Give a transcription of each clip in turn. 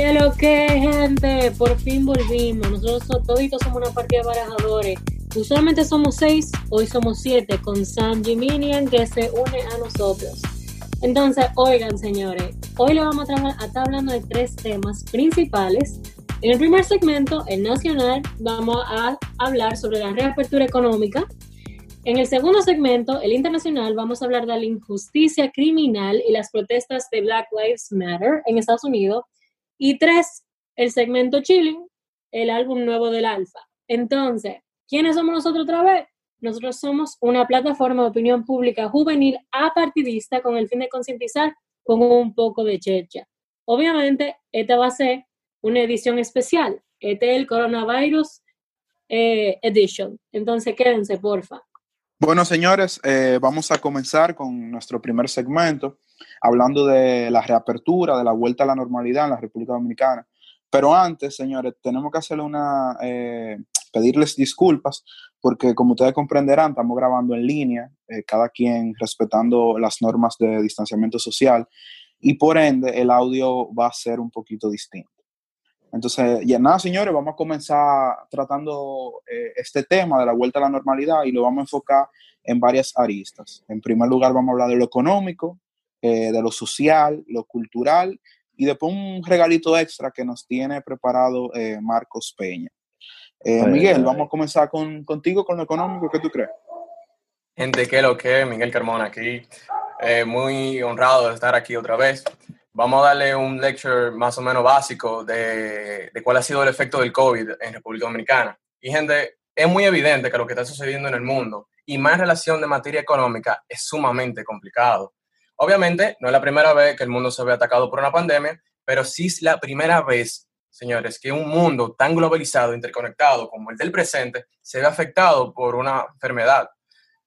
¿Qué lo que, gente? Por fin volvimos. Nosotros toditos somos una partida de barajadores. Usualmente somos seis, hoy somos siete, con Sam Jiminian que se une a nosotros. Entonces, oigan, señores, hoy le vamos a, estar hablando de tres temas principales. En el primer segmento, el nacional, vamos a hablar sobre la reapertura económica. En el segundo segmento, el internacional, vamos a hablar de la injusticia criminal y las protestas de Black Lives Matter en Estados Unidos. Y tres, el segmento Chilling, el álbum nuevo del Alfa. Entonces, ¿quiénes somos nosotros otra vez? Nosotros somos una plataforma de opinión pública juvenil apartidista con el fin de concientizar con un poco de checha. Obviamente, esta va a ser una edición especial. Este es el Coronavirus eh, Edition. Entonces, quédense, porfa. Bueno, señores, eh, vamos a comenzar con nuestro primer segmento hablando de la reapertura, de la vuelta a la normalidad en la República Dominicana. Pero antes, señores, tenemos que hacerle una, eh, pedirles disculpas, porque como ustedes comprenderán, estamos grabando en línea, eh, cada quien respetando las normas de distanciamiento social, y por ende el audio va a ser un poquito distinto. Entonces, ya nada, señores, vamos a comenzar tratando eh, este tema de la vuelta a la normalidad y lo vamos a enfocar en varias aristas. En primer lugar, vamos a hablar de lo económico, eh, de lo social, lo cultural y después un regalito extra que nos tiene preparado eh, Marcos Peña. Eh, Miguel, vamos a comenzar con, contigo con lo económico, ¿qué tú crees? Gente, ¿qué lo que? Miguel Carmona aquí, muy honrado de estar aquí otra vez. Vamos a darle un lecture más o menos básico de, de cuál ha sido el efecto del COVID en República Dominicana. Y gente, es muy evidente que lo que está sucediendo en el mundo y más en relación de materia económica es sumamente complicado. Obviamente, no es la primera vez que el mundo se ve atacado por una pandemia, pero sí es la primera vez, señores, que un mundo tan globalizado, interconectado como el del presente, se ve afectado por una enfermedad.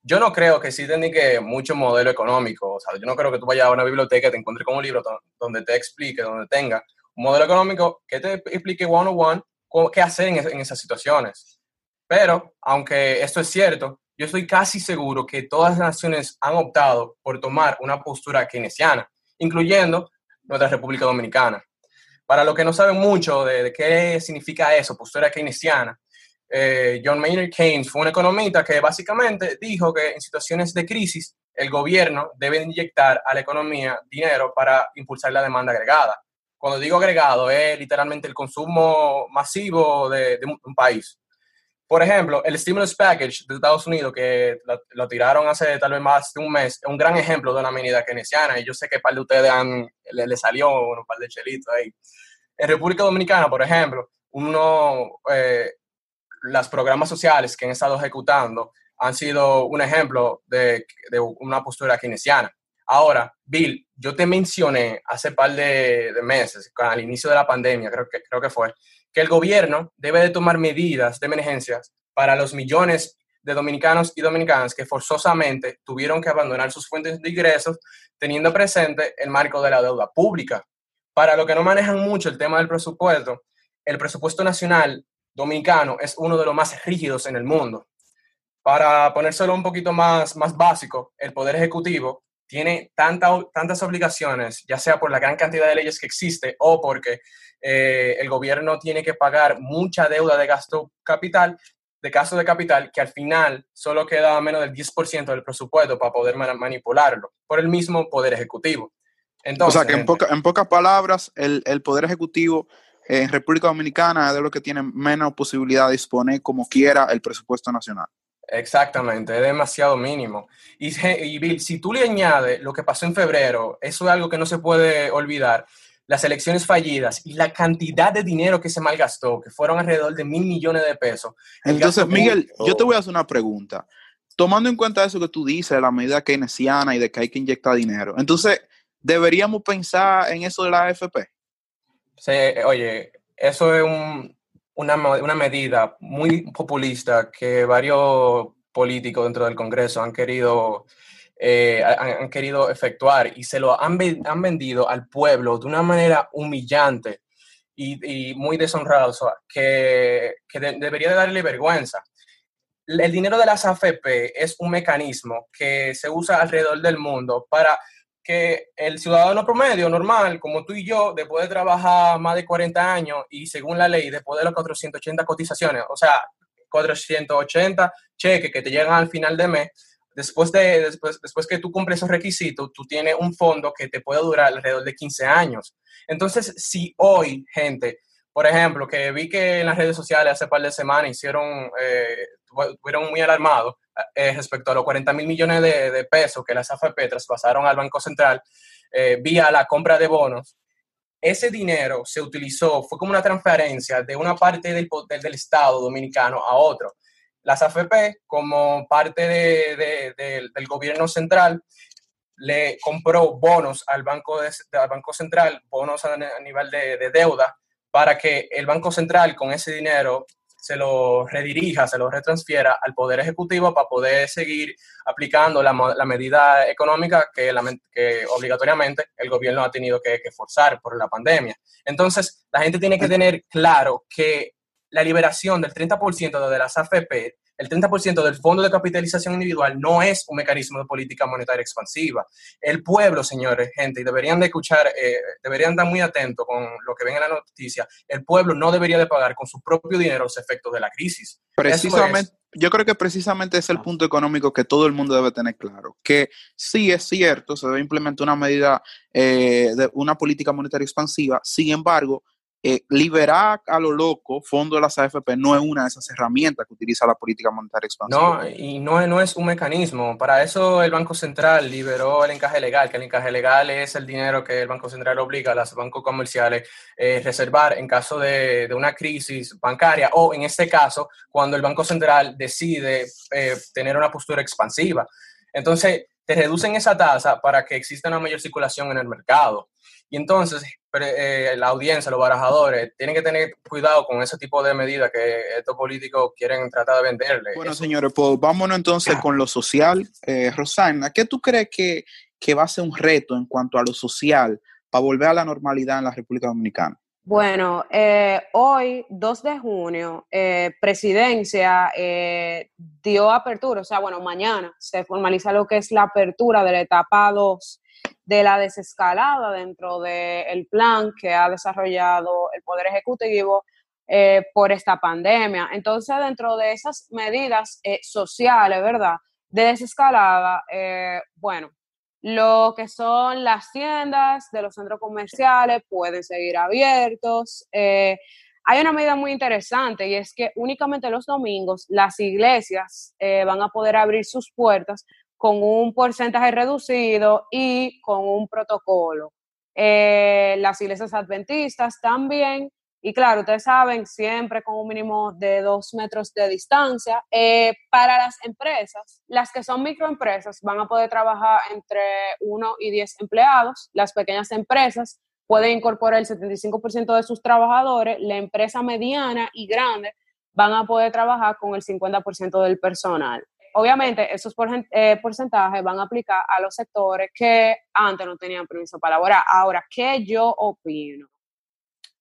Yo no creo que exista ni que mucho modelo económico. O sea, yo no creo que tú vayas a una biblioteca y te encuentres con un libro donde te explique, donde tenga un modelo económico que te explique one on one qué hacer en, en esas situaciones. Pero, aunque esto es cierto, yo estoy casi seguro que todas las naciones han optado por tomar una postura keynesiana, incluyendo nuestra República Dominicana. Para los que no saben mucho de, qué significa eso, postura keynesiana, eh, John Maynard Keynes fue un economista que básicamente dijo que en situaciones de crisis el gobierno debe inyectar a la economía dinero para impulsar la demanda agregada. Cuando digo agregado es literalmente el consumo masivo de un país. Por ejemplo, el stimulus package de Estados Unidos, que lo, tiraron hace tal vez más de un mes, es un gran ejemplo de una medida keynesiana. Y yo sé que par de ustedes han, le, salió un par de chelitos ahí. En República Dominicana, por ejemplo, uno, eh, los programas sociales que han estado ejecutando han sido un ejemplo de, de una postura keynesiana. Ahora, Bill, yo te mencioné hace par de, de, meses, al inicio de la pandemia, creo que, creo que fue, que el gobierno debe de tomar medidas de emergencias para los millones de dominicanos y dominicanas que forzosamente tuvieron que abandonar sus fuentes de ingresos teniendo presente el marco de la deuda pública. Para los que no manejan mucho el tema del presupuesto, el presupuesto nacional dominicano es uno de los más rígidos en el mundo. Para ponérselo un poquito más, más básico, el Poder Ejecutivo tiene tantas obligaciones, ya sea por la gran cantidad de leyes que existe o porque eh, el gobierno tiene que pagar mucha deuda de gasto capital, de gasto de capital, que al final solo queda menos del 10% del presupuesto para poder manipularlo por el mismo Poder Ejecutivo. Entonces, o sea, que en, en pocas palabras, el, el, Poder Ejecutivo en República Dominicana es de lo que tiene menos posibilidad de disponer como quiera el presupuesto nacional. Exactamente, es demasiado mínimo. Y, y si tú le añades lo que pasó en febrero, eso es algo que no se puede olvidar, las elecciones fallidas y la cantidad de dinero que se malgastó, que fueron alrededor de mil millones de pesos. Entonces, Miguel, yo te voy a hacer una pregunta. Tomando en cuenta eso que tú dices, la medida keynesiana y de que hay que inyectar dinero, entonces, ¿deberíamos pensar en eso de la AFP? Sí, oye, eso es un, una, una medida muy populista que varios políticos dentro del Congreso han querido, eh, han, querido efectuar y se lo han, han, vendido al pueblo de una manera humillante y, y muy deshonrada, que, que debería de darle vergüenza. El dinero de las AFP es un mecanismo que se usa alrededor del mundo para que el ciudadano promedio normal, como tú y yo, después de trabajar más de 40 años y según la ley, después de las 480 cotizaciones, o sea, 480 cheques que te llegan al final de mes, después, de, después, después que tú cumples esos requisitos, tú tienes un fondo que te puede durar alrededor de 15 años. Entonces, si hoy, gente, por ejemplo, que vi que en las redes sociales hace par de semanas hicieron, eh, estuvieron muy alarmados eh, respecto a los 40 mil millones de, pesos que las AFP traspasaron al Banco Central eh, vía la compra de bonos. Ese dinero se utilizó, fue como una transferencia de una parte del, del Estado dominicano a otro. Las AFP, como parte de, del gobierno central, le compró bonos al Banco, al banco Central, bonos a, nivel de, deuda, para que el Banco Central con ese dinero se lo redirija, se lo retransfiera al Poder Ejecutivo para poder seguir aplicando la, la medida económica que, la, que, obligatoriamente el gobierno ha tenido que, que, forzar por la pandemia. Entonces, la gente tiene que tener claro que la liberación del 30% de las AFP el 30% del fondo de capitalización individual no es un mecanismo de política monetaria expansiva. El pueblo, señores, gente, y deberían de escuchar, eh, deberían estar muy atentos con lo que ven en la noticia, el pueblo no debería de pagar con su propio dinero los efectos de la crisis. Precisamente, yo creo que precisamente es el punto económico que todo el mundo debe tener claro, que sí es cierto, se debe implementar una medida eh, de una política monetaria expansiva, sin embargo, eh, liberar a lo loco fondos de las AFP no es una de esas herramientas que utiliza la política monetaria expansiva. No, y no, es un mecanismo. Para eso el Banco Central liberó el encaje legal, que el encaje legal es el dinero que el Banco Central obliga a los bancos comerciales eh, reservar en caso de, de, una crisis bancaria o en este caso cuando el Banco Central decide eh, tener una postura expansiva. Entonces, te reducen esa tasa para que exista una mayor circulación en el mercado. Y entonces eh, la audiencia, los barajadores, tienen que tener cuidado con ese tipo de medidas que estos políticos quieren tratar de venderle. Bueno, señores, pues vámonos entonces con lo social. Eh, Rosana, ¿qué tú crees que, que va a ser un reto en cuanto a lo social para volver a la normalidad en la República Dominicana? Bueno, eh, hoy, 2 de junio, eh, Presidencia eh, dio apertura, o sea, bueno, mañana se formaliza lo que es la apertura de la etapa 2 de la desescalada dentro del plan que ha desarrollado el Poder Ejecutivo eh, por esta pandemia. Entonces, dentro de esas medidas eh, sociales, ¿verdad? De desescalada, eh, bueno, lo que son las tiendas de los centros comerciales pueden seguir abiertos. hay una medida muy interesante y es que únicamente los domingos las iglesias van a poder abrir sus puertas con un porcentaje reducido y con un protocolo. Eh, las iglesias adventistas también, y claro, ustedes saben, siempre con un mínimo de dos metros de distancia. Eh, para las empresas, las que son microempresas van a poder trabajar entre 1 y 10 empleados. Las pequeñas empresas pueden incorporar el 75% de sus trabajadores. La empresa mediana y grande van a poder trabajar con el 50% del personal obviamente esos eh, porcentajes van a aplicar a los sectores que antes no tenían permiso para laborar. Ahora, ¿qué yo opino?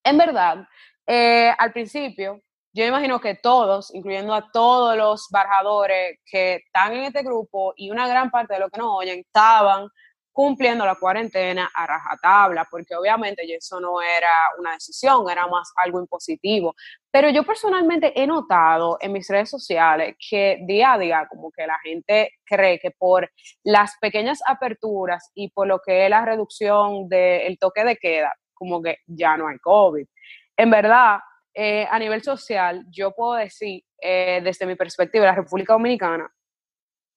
En verdad, eh, al principio, yo imagino que todos, incluyendo a todos los barajadores que están en este grupo y una gran parte de los que nos oyen, estaban cumpliendo la cuarentena a rajatabla, porque obviamente eso no era una decisión, era más algo impositivo. Pero yo personalmente he notado en mis redes sociales que día a día como que la gente cree que por las pequeñas aperturas y por lo que es la reducción del toque de queda, como que ya no hay COVID. En verdad, eh, a nivel social, yo puedo decir, eh, desde mi perspectiva, la República Dominicana,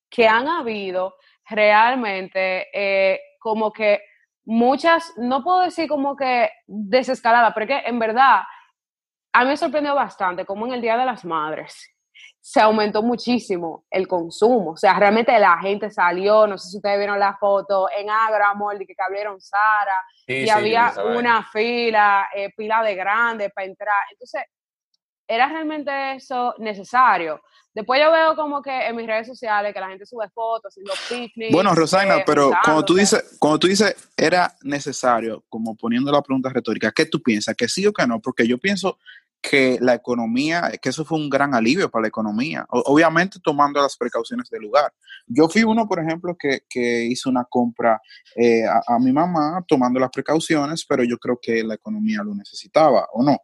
que han habido realmente eh, como que muchas, no puedo decir como que desescalada, pero que en verdad a mí me sorprendió bastante como en el Día de las Madres se aumentó muchísimo el consumo. O sea, realmente la gente salió, no sé si ustedes vieron la foto, en Agramol, de que abrieron Sara, y había una fila, eh, pila de grande para entrar. Entonces, ¿era realmente eso necesario? Después yo veo como que en mis redes sociales que la gente sube fotos y los picnics. Bueno, Rosana, eh, pero cuando tú dices, cuando tú dices era necesario, como poniendo la pregunta retórica, ¿qué tú piensas? ¿Que sí o que no? Porque yo pienso que la economía, que eso fue un gran alivio para la economía, obviamente tomando las precauciones del lugar. Yo fui uno, por ejemplo, que, que hizo una compra eh, a, mi mamá tomando las precauciones, pero yo creo que la economía lo necesitaba, ¿o no?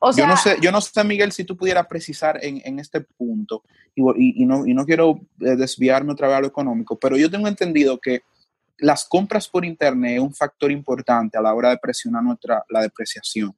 O sea, yo, no sé, yo no sé, Miguel, si tú pudieras precisar en, en este punto, y, y, no, y no quiero eh, desviarme otra vez a lo económico, pero yo tengo entendido que las compras por Internet es un factor importante a la hora de presionar nuestra, la depreciación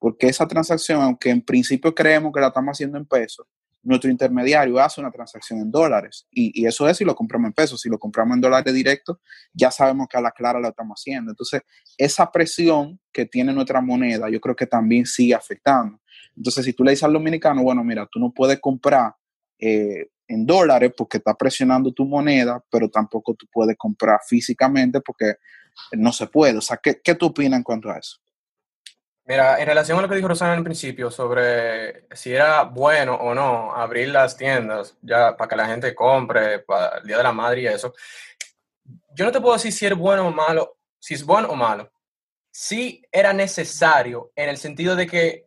porque esa transacción, aunque en principio creemos que la estamos haciendo en pesos, nuestro intermediario hace una transacción en dólares. Y, eso es si lo compramos en pesos. Si lo compramos en dólares directos, ya sabemos que a la clara lo estamos haciendo. Entonces, esa presión que tiene nuestra moneda, yo creo que también sigue afectando. Entonces, si tú le dices al dominicano, bueno, mira, tú no puedes comprar eh, en dólares porque está presionando tu moneda, pero tampoco tú puedes comprar físicamente porque no se puede. O sea, ¿qué, qué tú opinas en cuanto a eso? Mira, en relación a lo que dijo Rosana el principio sobre si era bueno o no abrir las tiendas ya para que la gente compre para el Día de la Madre y eso, yo no te puedo decir si es bueno o malo, si es bueno o malo. Sí era necesario en el sentido de que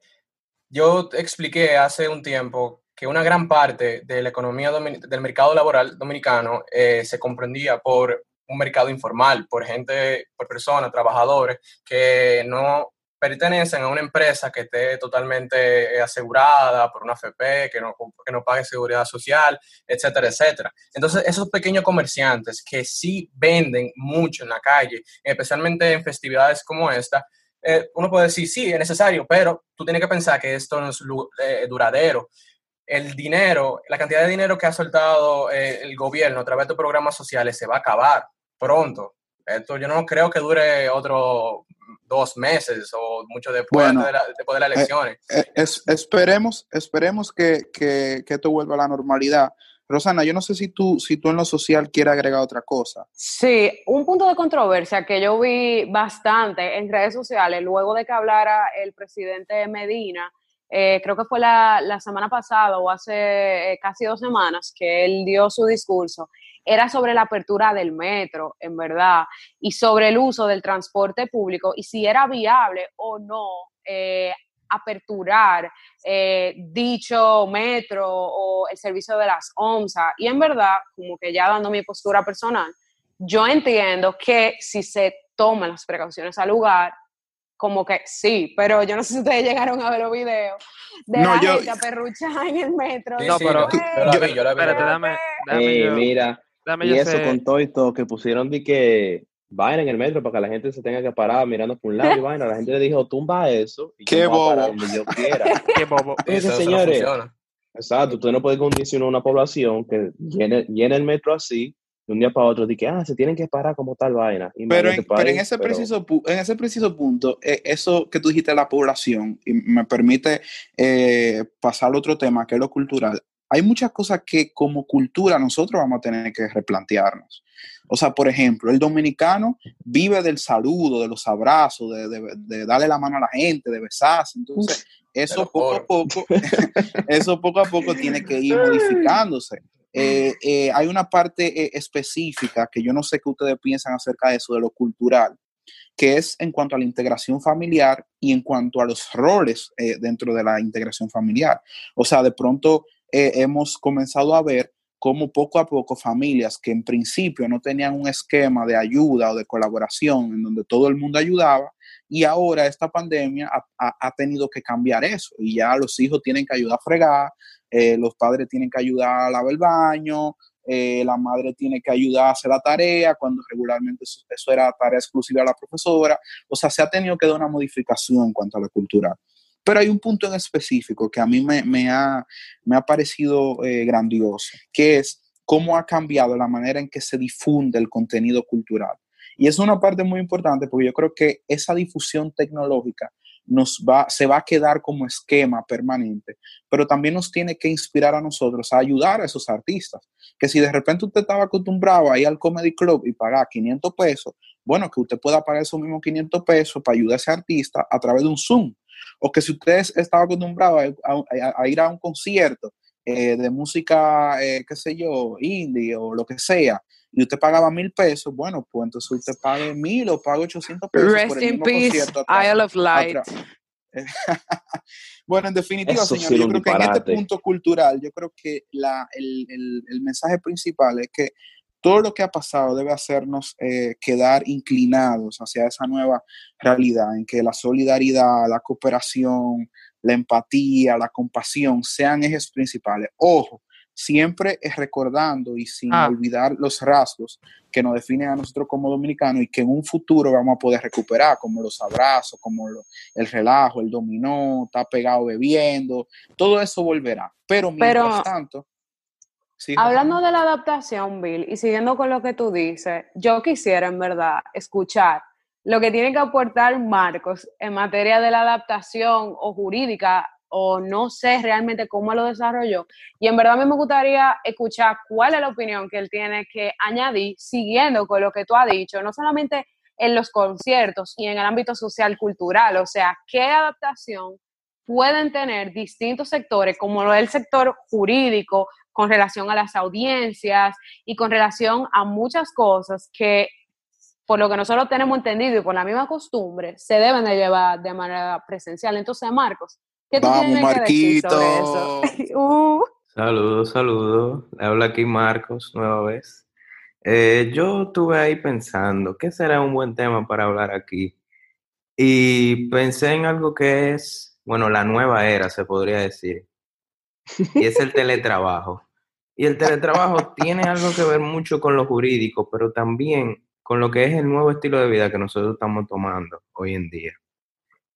yo te expliqué hace un tiempo que una gran parte de la economía del mercado laboral dominicano eh, se comprendía por un mercado informal, por gente, por personas, trabajadores que no pertenecen a una empresa que esté totalmente eh, asegurada por una FP, que no, que no pague seguridad social, etcétera, etcétera. Entonces, esos pequeños comerciantes que sí venden mucho en la calle, especialmente en festividades como esta, eh, uno puede decir, sí, es necesario, pero tú tienes que pensar que esto no es eh, duradero. El dinero, la cantidad de dinero que ha soltado el gobierno a través de programas sociales se va a acabar pronto. Esto yo no creo que dure otro dos meses o mucho después, de, la, después de las eh, elecciones. Eh, esperemos esperemos que, que, que, esto vuelva a la normalidad. Rosana, yo no sé si tú, si tú en lo social quieres agregar otra cosa. Sí, un punto de controversia que yo vi bastante en redes sociales luego de que hablara el presidente Medina, eh, creo que fue la, la, semana pasada o hace casi dos semanas que él dio su discurso, era sobre la apertura del metro, en verdad, y sobre el uso del transporte público y si era viable o no eh, aperturar eh, dicho metro o el servicio de las OMSA. Y en verdad, como que ya dando mi postura personal, yo entiendo que si se toman las precauciones al lugar, como que sí, pero yo no sé si ustedes llegaron a ver los videos de la gente aperruchada en el metro. no, pero yo, la vi, yo la vi. Espérate, dame, dame mira, y eso con todo y todo, que pusieron de que vayan en el metro para que la gente se tenga que parar mirando por un lado y vaina. La gente le dijo, tumba eso. Y Qué bobo. donde yo quiera. Qué bobo. Eso, señores, exacto, tú no puedes condicionar una población que llene, llene el metro así de un día para otro, de que, ah, se tienen que parar como tal vaina. pero, en, pero en, ese preciso, en ese preciso punto, eh, eso que tú dijiste de la población, y me permite eh, pasar al otro tema, que es lo cultural hay muchas cosas que como cultura nosotros vamos a tener que replantearnos. O sea, por ejemplo, el dominicano vive del saludo, de los abrazos, de, darle la mano a la gente, de besarse. Entonces, eso poco a poco, eso poco a poco tiene que ir modificándose. Eh, eh, hay una parte eh, específica que yo no sé qué ustedes piensan acerca de eso, de lo cultural, que es en cuanto a la integración familiar y en cuanto a los roles dentro de la integración familiar. O sea, de pronto eh, hemos comenzado a ver cómo poco a poco familias que en principio no tenían un esquema de ayuda o de colaboración en donde todo el mundo ayudaba, y ahora esta pandemia ha, tenido que cambiar eso y ya los hijos tienen que ayudar a fregar, eh, los padres tienen que ayudar a lavar el baño, eh, la madre tiene que ayudar a hacer la tarea, cuando regularmente eso, eso, era tarea exclusiva de la profesora. O sea, se ha tenido que dar una modificación en cuanto a la cultura. Pero hay un punto en específico que a mí me, ha, me ha, parecido eh, grandioso, que es cómo ha cambiado la manera en que se difunde el contenido cultural. Y es una parte muy importante porque yo creo que esa difusión tecnológica nos va, se va a quedar como esquema permanente, pero también nos tiene que inspirar a nosotros a ayudar a esos artistas. Que si de repente usted estaba acostumbrado a ir al Comedy Club y pagar 500 pesos, bueno, que usted pueda pagar esos mismos 500 pesos para ayudar a ese artista a través de un Zoom o que si usted estaba acostumbrado a, ir a un concierto eh, de música, eh, qué sé yo, indie o lo que sea, y usted pagaba mil pesos, bueno, pues entonces usted pague mil o pague 800 pesos. Rest in peace, Isle of Light. bueno, en definitiva, señor, yo creo que en este punto cultural, yo creo que la, el, el, mensaje principal es que todo lo que ha pasado debe hacernos eh, quedar inclinados hacia esa nueva realidad, en que la solidaridad, la cooperación, la empatía, la compasión sean ejes principales. Ojo, siempre es recordando y sin ah. olvidar los rasgos que nos definen a nosotros como dominicanos y que en un futuro vamos a poder recuperar, como los abrazos, como el relajo, el dominó, está pegado bebiendo, todo eso volverá. Pero mientras tanto... hablando de la adaptación, Bill, y siguiendo con lo que tú dices, yo quisiera en verdad escuchar lo que tiene que aportar Marcos en materia de la adaptación o jurídica o no sé realmente cómo lo desarrolló. Y en verdad a mí me gustaría escuchar cuál es la opinión que él tiene que añadir siguiendo con lo que tú has dicho, no solamente en los conciertos y en el ámbito social cultural, o sea, qué adaptación pueden tener distintos sectores, como lo del sector jurídico, con relación a las audiencias y con relación a muchas cosas que, por lo que nosotros tenemos entendido y por la misma costumbre, se deben de llevar de manera presencial. Entonces, Marcos, Vamos, Marquito. Uh. Saludos, saludos. Le habla aquí Marcos, nueva vez. Eh, yo estuve ahí pensando, ¿qué será un buen tema para hablar aquí? Y pensé en algo que es, bueno, la nueva era, se podría decir. Y es el teletrabajo. Y el teletrabajo tiene algo que ver mucho con lo jurídico, pero también con lo que es el nuevo estilo de vida que nosotros estamos tomando hoy en día.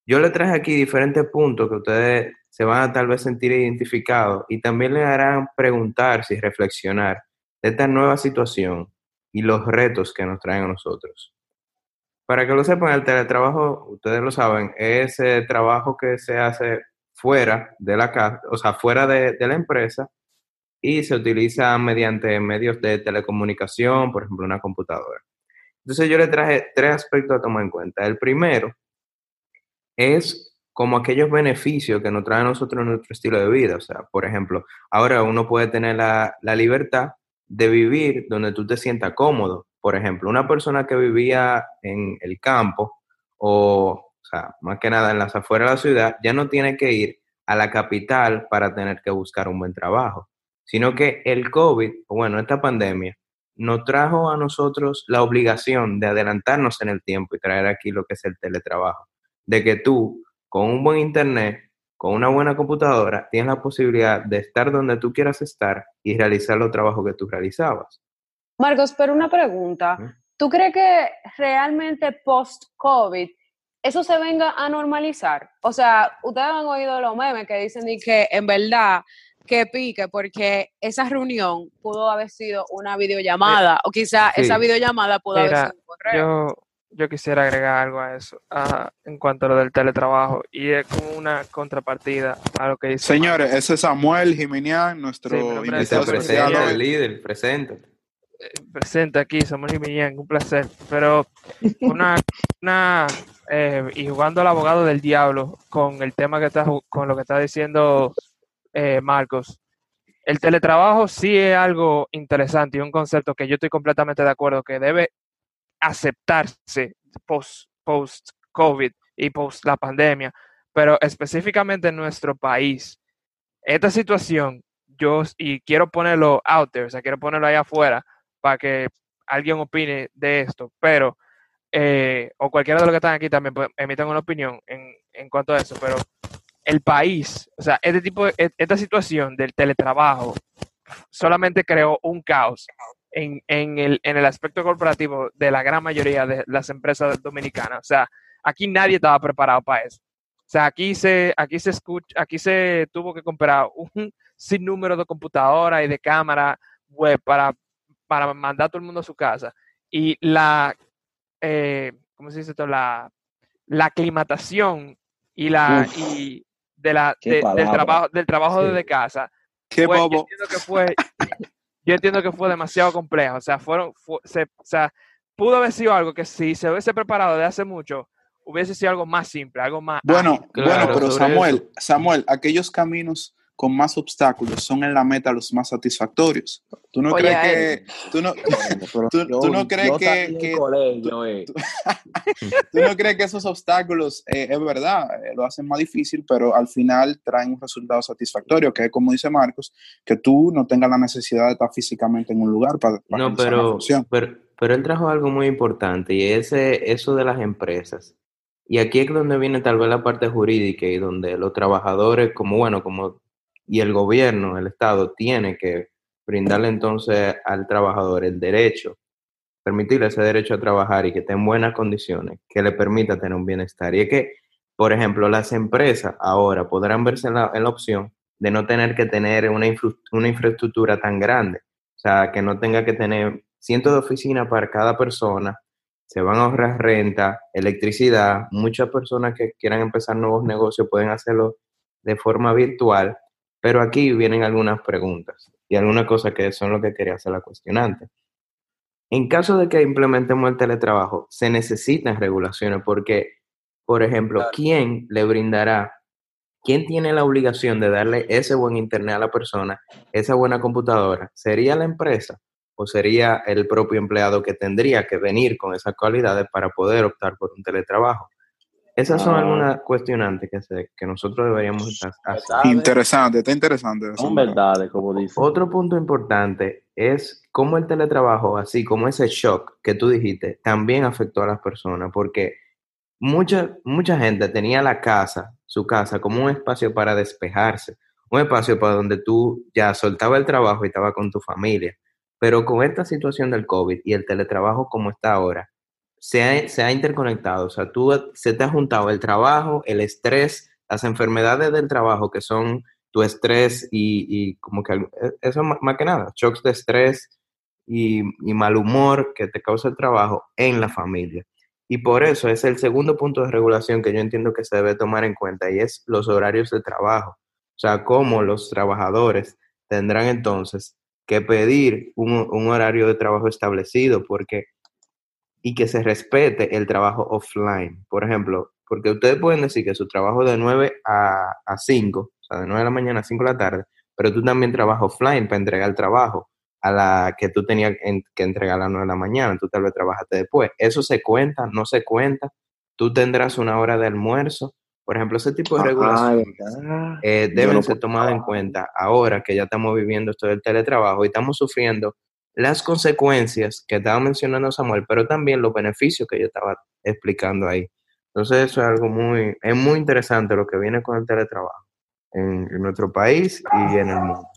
Yo le traje aquí diferentes puntos que ustedes se van a tal vez sentir identificados y también le harán preguntarse y reflexionar de esta nueva situación y los retos que nos traen a nosotros. Para que lo sepan, el teletrabajo, ustedes lo saben, es el trabajo que se hace fuera de la casa, o sea, fuera de, de la empresa y se utiliza mediante medios de telecomunicación, por ejemplo, una computadora. Entonces yo le traje tres aspectos a tomar en cuenta. El primero es como aquellos beneficios que nos trae a nosotros nuestro estilo de vida. O sea, por ejemplo, ahora uno puede tener la, libertad de vivir donde tú te sientas cómodo. Por ejemplo, una persona que vivía en el campo o, o sea, más que nada en las afueras de la ciudad, ya no tiene que ir a la capital para tener que buscar un buen trabajo, sino que el COVID, bueno, esta pandemia, nos trajo a nosotros la obligación de adelantarnos en el tiempo y traer aquí lo que es el teletrabajo de que tú, con un buen internet, con una buena computadora, tienes la posibilidad de estar donde tú quieras estar y realizar los trabajos que tú realizabas. Marcos, pero una pregunta. ¿Tú crees que realmente post-COVID eso se venga a normalizar? O sea, ustedes han oído los memes que dicen que en verdad que pique porque esa reunión pudo haber sido una videollamada o quizá esa videollamada pudo haber sido un correo yo quisiera agregar algo a eso, en cuanto a lo del teletrabajo, y es como una contrapartida a lo que dice. Señores, ese es Samuel Jiménez, nuestro invitado el líder, presente. Eh, presente aquí, Samuel Jiménez, un placer. Pero una, una eh, y jugando al abogado del diablo con el tema que está, con lo que está diciendo eh, Marcos. El teletrabajo sí es algo interesante y un concepto que yo estoy completamente de acuerdo que debe aceptarse post, post COVID y post la pandemia, pero específicamente en nuestro país, esta situación, yo, y quiero ponerlo out there, o sea, quiero ponerlo ahí afuera para que alguien opine de esto, pero, eh, o cualquiera de los que están aquí también emitan una opinión en, en cuanto a eso, pero el país, o sea, este tipo, e, esta situación del teletrabajo solamente creó un caos en, en, el, en el aspecto corporativo de la gran mayoría de las empresas dominicanas. O sea, aquí nadie estaba preparado para eso. O sea, aquí se, aquí se escucha, aquí se tuvo que comprar un sinnúmero de computadoras y de cámaras web para, para mandar a todo el mundo a su casa. Y la, eh, ¿cómo se dice esto? La, la aclimatación y la, y de la, del trabajo, del trabajo desde casa. Qué bobo. que fue, yo entiendo que fue demasiado complejo. O sea, fueron, o sea, pudo haber sido algo que si se hubiese preparado de hace mucho, hubiese sido algo más simple, algo más. Bueno, bueno, pero Samuel, Samuel, aquellos caminos con más obstáculos son en la meta los más satisfactorios. ¿Tú no Oye, crees que... Tú no, Pero tú- yo- tú no crees que- eh. ¿Tú no crees que esos obstáculos, eh, es verdad, eh, lo hacen más difícil, pero al final traen un resultado satisfactorio, que es como dice Marcos, que tú no tengas la necesidad de estar físicamente en un lugar para, para No, pero, pero, pero él trajo algo muy importante y ese, eso de las empresas. Y aquí es donde viene tal vez la parte jurídica y donde los trabajadores, como bueno, como y el gobierno, el Estado, tiene que brindarle entonces al trabajador el derecho, permitirle ese derecho a trabajar y que esté en buenas condiciones, que le permita tener un bienestar. Y es que, por ejemplo, las empresas ahora podrán verse en la, opción de no tener que tener una, infra- una infraestructura tan grande. O sea, que no tenga que tener cientos de oficinas para cada persona, se van a ahorrar renta, electricidad. Muchas personas que quieran empezar nuevos negocios pueden hacerlo de forma virtual, pero aquí vienen algunas preguntas y algunas cosas que son lo que quería hacer la cuestionante. En caso de que implementemos el teletrabajo, se necesitan regulaciones porque, por ejemplo. ¿quién le brindará ¿Quién tiene la obligación de darle ese buen internet a la persona, esa buena computadora? ¿Sería la empresa o sería el propio empleado que tendría que venir con esas cualidades para poder optar por un teletrabajo? Esas son Ah. algunas cuestionantes que, se- que nosotros deberíamos estar. Interesante, está interesante. eso, Son verdades, como dice. Otro punto importante es cómo el teletrabajo, así como ese shock que tú dijiste, también afectó a las personas, porque mucha, mucha gente tenía la casa, su casa, como un espacio para despejarse, un espacio para donde tú ya soltaba el trabajo y estaba con tu familia. Pero con esta situación del COVID y el teletrabajo como está ahora, se ha, se ha interconectado, o sea, tú se te ha juntado el trabajo, el estrés, las enfermedades del trabajo que son tu estrés y, y como que e- eso más, que nada, shocks de estrés y, y mal humor que te causa el trabajo en la familia. Y por eso es el segundo punto de regulación que yo entiendo que se debe tomar en cuenta y es los horarios de trabajo. O sea, cómo los trabajadores tendrán entonces que pedir un, un horario de trabajo establecido porque y que se respete el trabajo offline. Por ejemplo, porque ustedes pueden decir que su trabajo de 9 a, a 5, o sea, de 9 de la mañana a 5 de la tarde, pero tú también trabajas offline para entregar el trabajo a la que tú tenías en- que entregar a las 9 de la mañana, tú tal vez trabajaste después. Eso se cuenta, no se cuenta. Tú tendrás una hora de almuerzo. Por ejemplo, ese tipo de regulaciones eh, deben no ser tomadas en cuenta ahora que ya estamos viviendo esto del teletrabajo y estamos sufriendo las consecuencias que estaba mencionando Samuel, pero también los beneficios que yo estaba explicando ahí. Entonces eso es algo muy, es muy interesante lo que viene con el teletrabajo en, en nuestro país y en el mundo.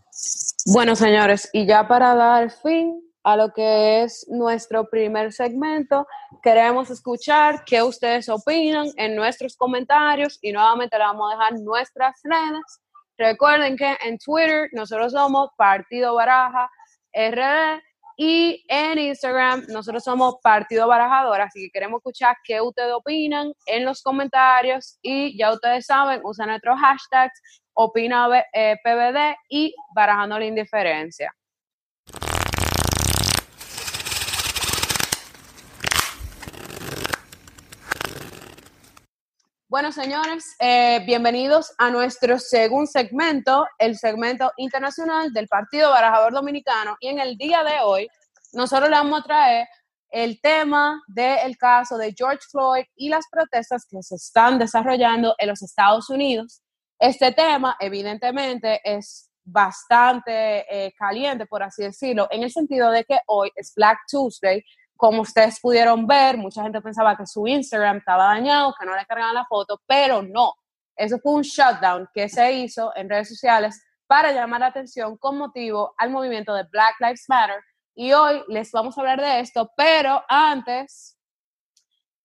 Bueno, señores, y ya para dar fin a lo que es nuestro primer segmento, queremos escuchar qué ustedes opinan en nuestros comentarios y nuevamente le vamos a dejar nuestras redes. Recuerden que en Twitter nosotros somos Partido Baraja RD y en Instagram nosotros somos Partido Barajador, así que queremos escuchar qué ustedes opinan en los comentarios y ya ustedes saben, usan nuestros hashtags opina eh, y barajando la indiferencia. Bueno, señores, eh, bienvenidos a nuestro segundo segmento, el segmento internacional del Partido Barajador Dominicano. Y en el día de hoy, nosotros le vamos a traer el tema del caso de George Floyd y las protestas que se están desarrollando en los Estados Unidos. Este tema, evidentemente, es bastante eh, caliente, por así decirlo, en el sentido de que hoy es Black Tuesday. Como ustedes pudieron ver, mucha gente pensaba que su Instagram estaba dañado, que no le cargaban la foto, pero no. Eso fue un shutdown que se hizo en redes sociales para llamar la atención con motivo al movimiento de Black Lives Matter. Y hoy les vamos a hablar de esto, pero antes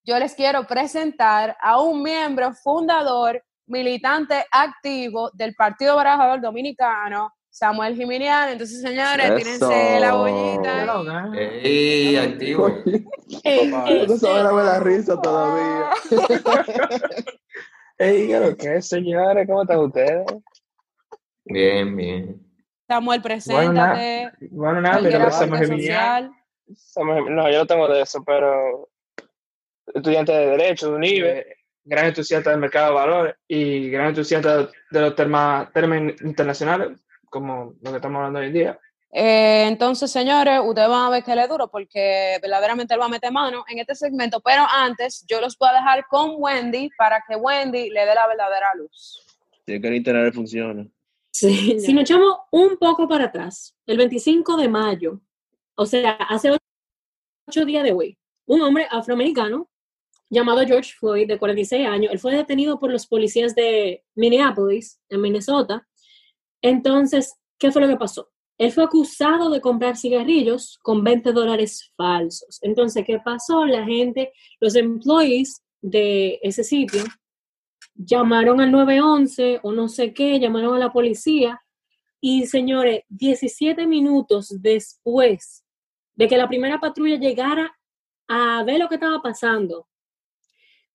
yo les quiero presentar a un miembro fundador militante activo del Partido Barajador Dominicano, Samuel Jiminiano. Entonces, señores, Eso. tírense la bollita. ¡Ey, activo! Eh, Papá. eh, No sabe la la risa todavía. Ey, ¿qué lo que es, señores? ¿Cómo están ustedes? Bien, bien. Samuel, Bueno, nada. preséntate. Bueno, nada, mi nombre es Samuel social. No, yo no tengo de eso, pero estudiante de Derecho de UNIBE. gran entusiasta del mercado de valores y gran entusiasta de los temas, internacionales, como lo que estamos hablando hoy en día. Eh, entonces, señores, ustedes van a ver que le duro porque verdaderamente él va a meter mano en este segmento, pero antes yo los voy a dejar con Wendy para que Wendy le dé la verdadera luz. Tiene que el internet funciona. Sí, si nos echamos un poco para atrás, el 25 de mayo, o sea, hace ocho días de hoy, un hombre afroamericano llamado George Floyd, de 46 años, él fue detenido por los policías de Minneapolis, en Minnesota. Entonces, ¿qué fue lo que pasó? Él fue acusado de comprar cigarrillos con 20 dólares falsos. Entonces, ¿qué pasó? La gente, los employees de ese sitio, llamaron al 911 o no sé qué, llamaron a la policía y señores, 17 minutos después de que la primera patrulla llegara a ver lo que estaba pasando,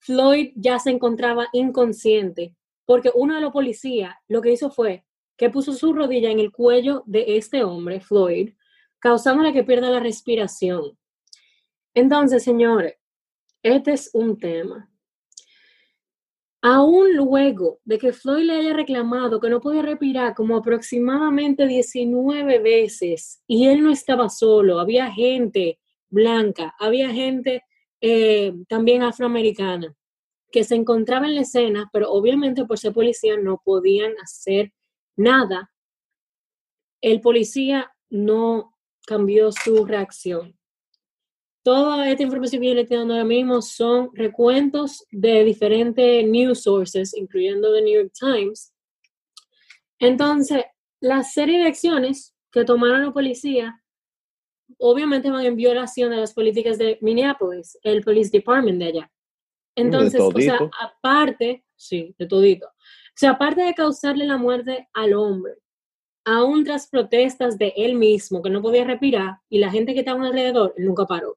Floyd ya se encontraba inconsciente porque uno de los policías lo que hizo fue que puso su rodilla en el cuello de este hombre, Floyd, causándole que pierda la respiración. Entonces, señores, este es un tema. Aún luego de que Floyd le haya reclamado que no podía respirar como aproximadamente 19 veces y él no estaba solo, había gente blanca, había gente eh, también afroamericana que se encontraba en la escena, pero obviamente por ser policía no podían hacer nada. El policía no cambió su reacción. Toda esta información que yo le estoy dando ahora mismo son recuentos de diferentes news sources, incluyendo The New York Times. Entonces, la serie de acciones que tomaron la policía obviamente van en violación de las políticas de Minneapolis, el Police Department de allá. Entonces, o sea, aparte, sí, de todito. O sea, aparte de causarle la muerte al hombre, aún tras protestas de él mismo, que no podía respirar, y la gente que estaba alrededor, nunca paró.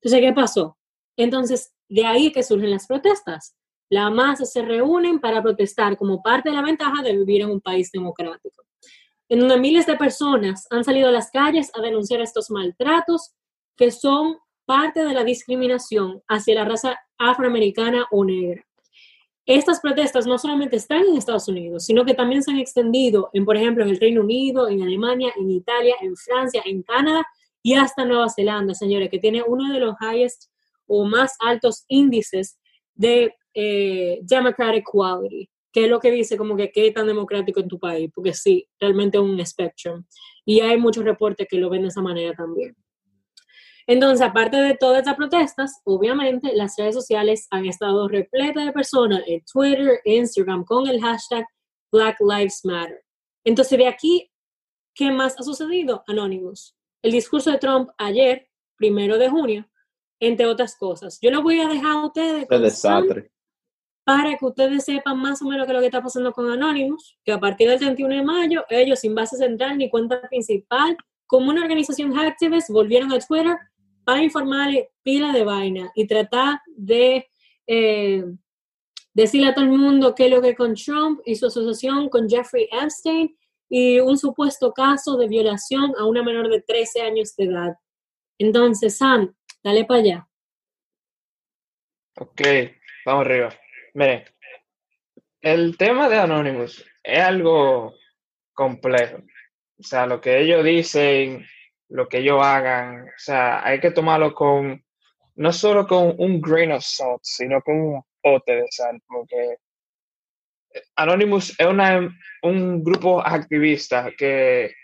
Entonces, ¿qué pasó? Entonces, de ahí que surgen las protestas. La masa se reúnen para protestar como parte de la ventaja de vivir en un país democrático, en donde miles de personas han salido a las calles a denunciar estos maltratos que son parte de la discriminación hacia la raza afroamericana o negra. Estas protestas no solamente están en Estados Unidos, sino que también se han extendido en, por ejemplo, en el Reino Unido, en Alemania, en Italia, en Francia, en Canadá y hasta Nueva Zelanda, señores, que tiene uno de los highest o más altos índices de eh, democratic quality, que es lo que dice como que qué tan democrático en tu país, porque sí, realmente es un spectrum. Y hay muchos reportes que lo ven de esa manera también. Entonces, aparte de todas estas protestas, obviamente las redes sociales han estado repletas de personas en Twitter, Instagram, con el hashtag Black Lives Matter. Entonces, de aquí, ¿qué más ha sucedido? Anonymous el discurso de Trump ayer, primero de junio, entre otras cosas. Yo lo voy a dejar a ustedes para que ustedes sepan más o menos qué es lo que está pasando con Anonymous, que a partir del 31 de mayo, ellos sin base central ni cuenta principal, como una organización activist, volvieron a Twitter para informarle pila de vaina y tratar de eh, decirle a todo el mundo qué es lo que con Trump y su asociación con Jeffrey Epstein y un supuesto caso de violación a una menor de 13 años de edad. Entonces, Sam, dale para allá. Ok, vamos arriba. Mire, el tema de Anonymous es algo complejo. O sea, lo que ellos dicen, lo que ellos hagan, o sea, hay que tomarlo con, no solo con un grain of salt, sino con un pote de sal, porque Anonymous es una, un grupo activista que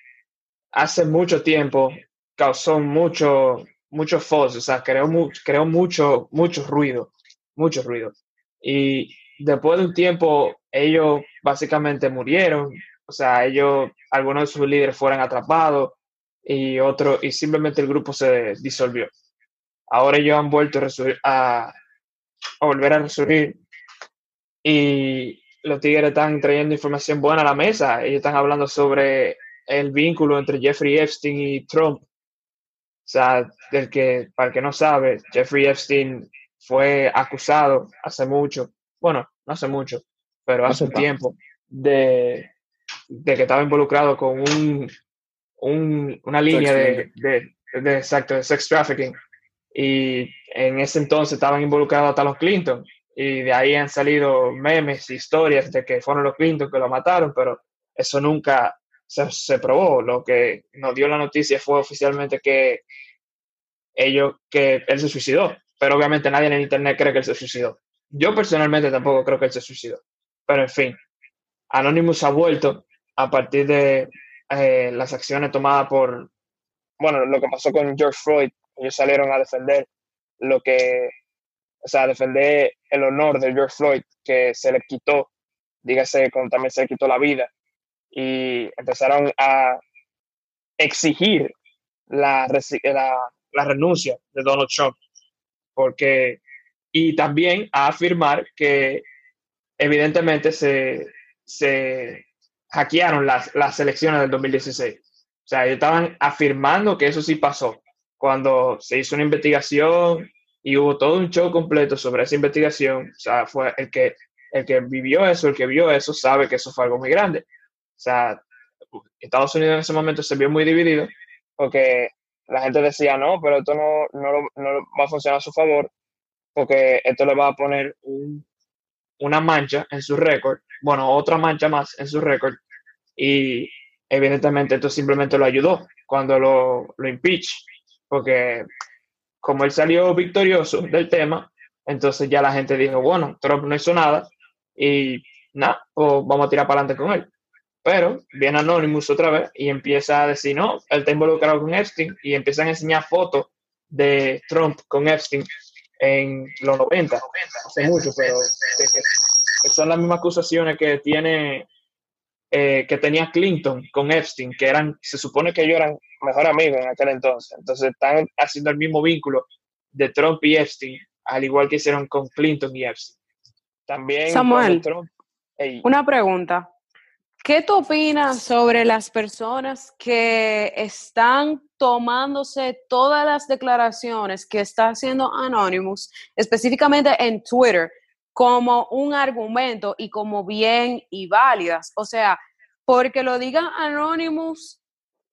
hace mucho tiempo causó mucho, mucho fuss, o sea, creó, creó mucho, mucho ruido, mucho ruido. Y después de un tiempo, ellos básicamente murieron, o sea, ellos, algunos de sus líderes fueron atrapados y otro, y simplemente el grupo se disolvió. Ahora ellos han vuelto a, a volver a resurgir y los Tigres están trayendo información buena a la mesa. Ellos están hablando sobre el vínculo entre Jeffrey Epstein y Trump. O sea, del que, para el que no sabe, Jeffrey Epstein fue acusado hace mucho, bueno, no hace mucho, pero hace un tiempo, de, de, que estaba involucrado con un, un una línea de, de, de, exacto, de sex trafficking. Y en ese entonces estaban involucrados hasta los Clinton y de ahí han salido memes, historias de que fueron los Clinton que lo mataron, pero eso nunca se, se probó. Lo que nos dio la noticia fue oficialmente que ellos, que él se suicidó, pero obviamente nadie en el internet cree que él se suicidó. Yo personalmente tampoco creo que él se suicidó, pero en fin, Anonymous ha vuelto a partir de eh, las acciones tomadas por, bueno, lo que pasó con George Floyd, ellos salieron a defender lo que, o sea, defender el honor de George Floyd que se le quitó, dígase, como también se le quitó la vida, y empezaron a exigir la, la, la renuncia de Donald Trump, porque, y también a afirmar que evidentemente se, se hackearon las, las elecciones del 2016. O sea, ellos estaban afirmando que eso sí pasó. Cuando se hizo una investigación y hubo todo un show completo sobre esa investigación, o sea, fue el que, el que vivió eso, el que vio eso, sabe que eso fue algo muy grande. O sea, Estados Unidos en ese momento se vio muy dividido porque la gente decía, no, pero esto no, no, no va a funcionar a su favor porque esto le va a poner un, una mancha en su récord, bueno, otra mancha más en su récord, y evidentemente esto simplemente lo ayudó cuando lo, lo impeach, porque como él salió victorioso del tema, entonces ya la gente dijo, bueno, Trump no hizo nada y nada, pues vamos a tirar para adelante con él. Pero viene Anonymous otra vez y empieza a decir, no, él está involucrado con Epstein y empiezan a enseñar fotos de Trump con Epstein en los 90, hace mucho, pero son las mismas acusaciones que tiene eh, que tenía Clinton con Epstein, que eran, se supone que ellos eran mejor amigos en aquel entonces. Entonces están haciendo el mismo vínculo de Trump y Epstein, al igual que hicieron con Clinton y Epstein. También Samuel, Trump, una pregunta. ¿Qué tú opinas sobre las personas que están tomándose todas las declaraciones que está haciendo Anonymous, específicamente en Twitter, como un argumento y como bien y válidas? O sea, porque lo diga Anonymous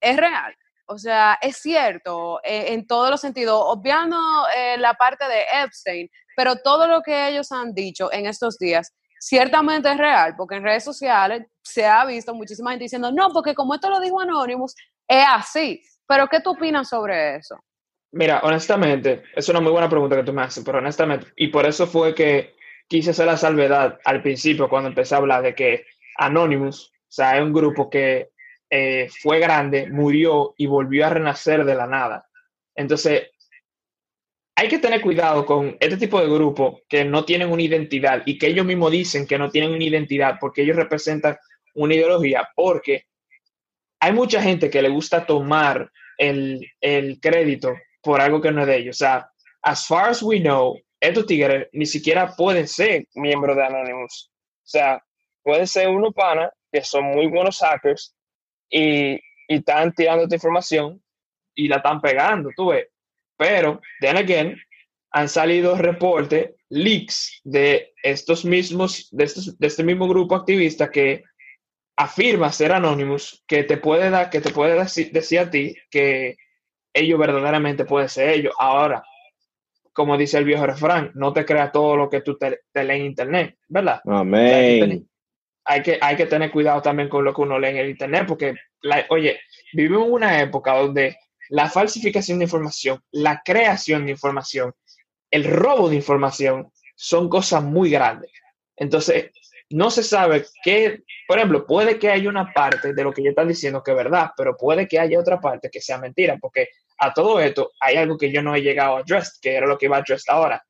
es real. O sea, es cierto eh, en todos los sentidos, obviando eh, la parte de Epstein, pero todo lo que ellos han dicho en estos días ciertamente es real, porque en redes sociales se ha visto muchísima gente diciendo, no, porque como esto lo dijo Anonymous, es así. Pero, ¿qué tú opinas sobre eso? Mira, honestamente, es una muy buena pregunta que tú me haces, pero honestamente, y por eso fue que quise hacer la salvedad al principio cuando empecé a hablar de que Anonymous, o sea, es un grupo que eh, fue grande, murió y volvió a renacer de la nada. Entonces, hay que tener cuidado con este tipo de grupos que no tienen una identidad y que ellos mismos dicen que no tienen una identidad porque ellos representan una ideología, porque hay mucha gente que le gusta tomar el, el crédito por algo que no es de ellos. O sea, as far as we know, estos tigres ni siquiera pueden ser miembros de Anonymous. O sea, pueden ser unos panas que son muy buenos hackers y, y están tirando esta información y la están pegando, tú ves. Pero, then again, han salido reportes, leaks de estos mismos, de, estos, de este mismo grupo activista que afirma ser Anonymous, que te puede dar, que te puede decir, a ti que ellos verdaderamente pueden ser ellos. Ahora, como dice el viejo refrán, no te creas todo lo que tú te, lees en internet, ¿verdad? Amén. Hay que, hay que tener cuidado también con lo que uno lee en el internet, porque, oye, vivimos en una época donde la falsificación de información, la creación de información, el robo de información son cosas muy grandes. Entonces, no se sabe qué, por ejemplo, puede que haya una parte de lo que yo están diciendo que es verdad, pero puede que haya otra parte que sea mentira, porque a todo esto hay algo que yo no he llegado a address, que era lo que iba a address ahora.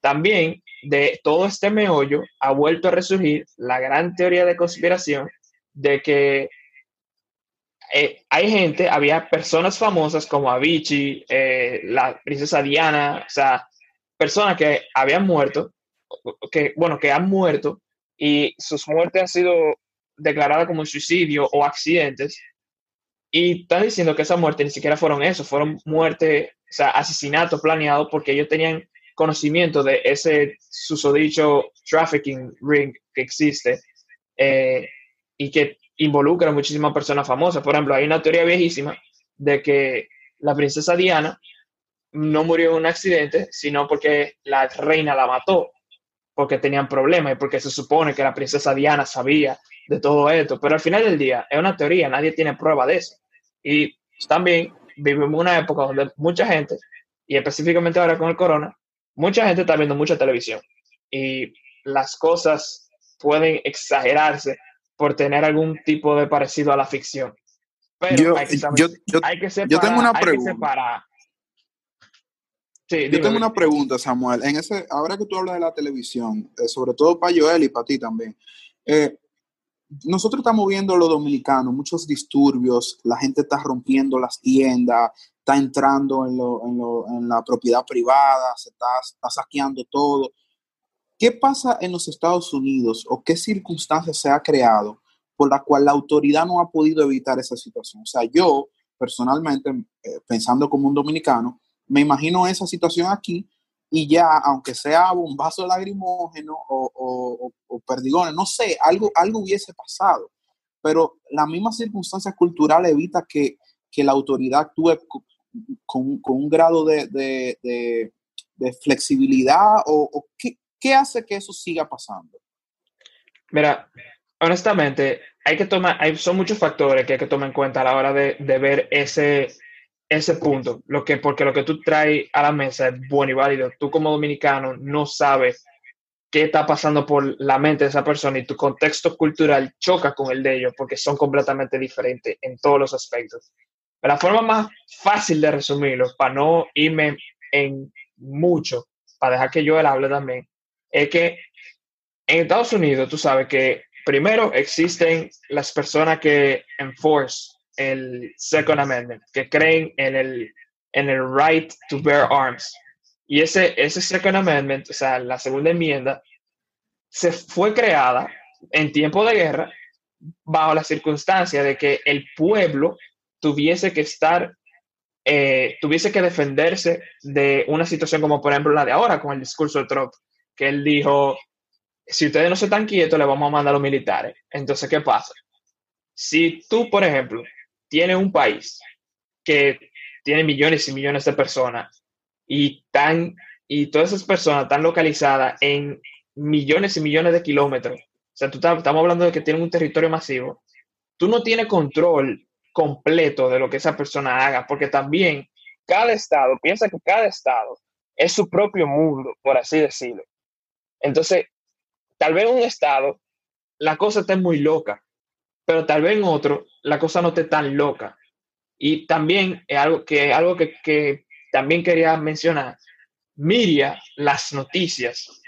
También de todo este meollo ha vuelto a resurgir la gran teoría de conspiración de que eh, hay gente, había personas famosas como Avicii, eh, la princesa Diana, o sea, personas que habían muerto, que, bueno, que han muerto y sus muertes han sido declaradas como suicidio o accidentes. Y están diciendo que esas muertes ni siquiera fueron eso, fueron muertes, o sea, asesinatos planeados porque ellos tenían conocimiento de ese susodicho trafficking ring que existe eh, y que involucra a muchísimas personas famosas. Por ejemplo, hay una teoría viejísima de que la princesa Diana no murió en un accidente, sino porque la reina la mató. porque tenían problemas y porque se supone que la princesa Diana sabía de todo esto, pero al final del día es una teoría, nadie tiene prueba de eso. Y también vivimos una época donde mucha gente, y específicamente ahora con el corona, mucha gente está viendo mucha televisión y las cosas pueden exagerarse por tener algún tipo de parecido a la ficción. Pero Yo- hay, que saber- yo- yo- hay que separar, yo tengo una pregunta. Sí, Yo dime, tengo dime. una pregunta, Samuel. En ese, ahora que tú hablas de la televisión, eh, sobre todo para Joel y para ti también, eh, nosotros estamos viendo los dominicanos, muchos disturbios, la gente está rompiendo las tiendas, está entrando en, la propiedad privada, se está, está saqueando todo. ¿Qué pasa en los Estados Unidos o qué circunstancias se ha creado por la cual la autoridad no ha podido evitar esa situación? O sea, yo personalmente, eh, pensando como un dominicano, me imagino esa situación aquí y ya, aunque sea bombazo lagrimógeno o, o- perdigones, no sé, algo, algo hubiese pasado. Pero la misma circunstancia cultural evita que, que la autoridad actúe co- con, con un grado de, de- de- flexibilidad o qué, qué hace que eso siga pasando. Mira, honestamente, hay que tomar, hay, son muchos factores que hay que tomar en cuenta a la hora de, de ver ese, ese punto. Lo que, porque lo que tú traes a la mesa es bueno y válido. Tú como dominicano no sabes qué está pasando por la mente de esa persona y tu contexto cultural choca con el de ellos porque son completamente diferentes en todos los aspectos. La forma más fácil de resumirlo, para no irme en mucho, para dejar que yo él hable también, es que en Estados Unidos tú sabes que primero existen las personas que enforce el Second Amendment, que creen en el, en el right to bear arms. Y ese, ese Second Amendment, o sea, la segunda enmienda, se fue creada en tiempo de guerra bajo la circunstancia de que el pueblo tuviese que estar, eh, tuviese que defenderse de una situación como por ejemplo la de ahora con el discurso de Trump, que él dijo, si ustedes no se están quietos, le vamos a mandar a los militares. Entonces, ¿qué pasa? Si tú, por ejemplo, tienes un país que tiene millones y millones de personas y, tan, y todas esas personas están localizadas en millones y millones de kilómetros, o sea, tú estamos hablando de que tienen un territorio masivo, tú no tienes control completo de lo que esa persona haga, porque también cada estado, piensa que cada estado es su propio mundo, por así decirlo. Entonces, tal vez un estado la cosa esté muy loca, pero tal vez en otro la cosa no esté tan loca. Y también es algo que, algo que, que también quería mencionar, Miria, las noticias,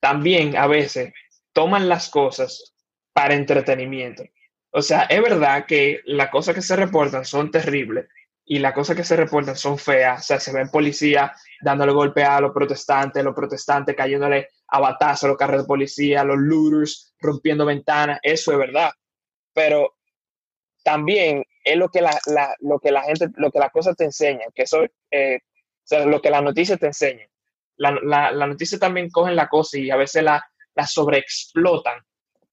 también a veces toman las cosas para entretenimiento. O sea, es verdad que las cosas que se reportan son terribles y las cosas que se reportan son feas. O sea, se ven policías dándole golpe a los protestantes, los protestantes cayéndole a batazos a los carros de policía, los looters rompiendo ventanas. Eso es verdad. Pero también es lo que la, la- lo que la gente, lo que las cosas te enseñan, que eso, eh, o sea, lo que las noticias te enseñan. La, la, la noticia también cogen la cosa y a veces la, la sobreexplotan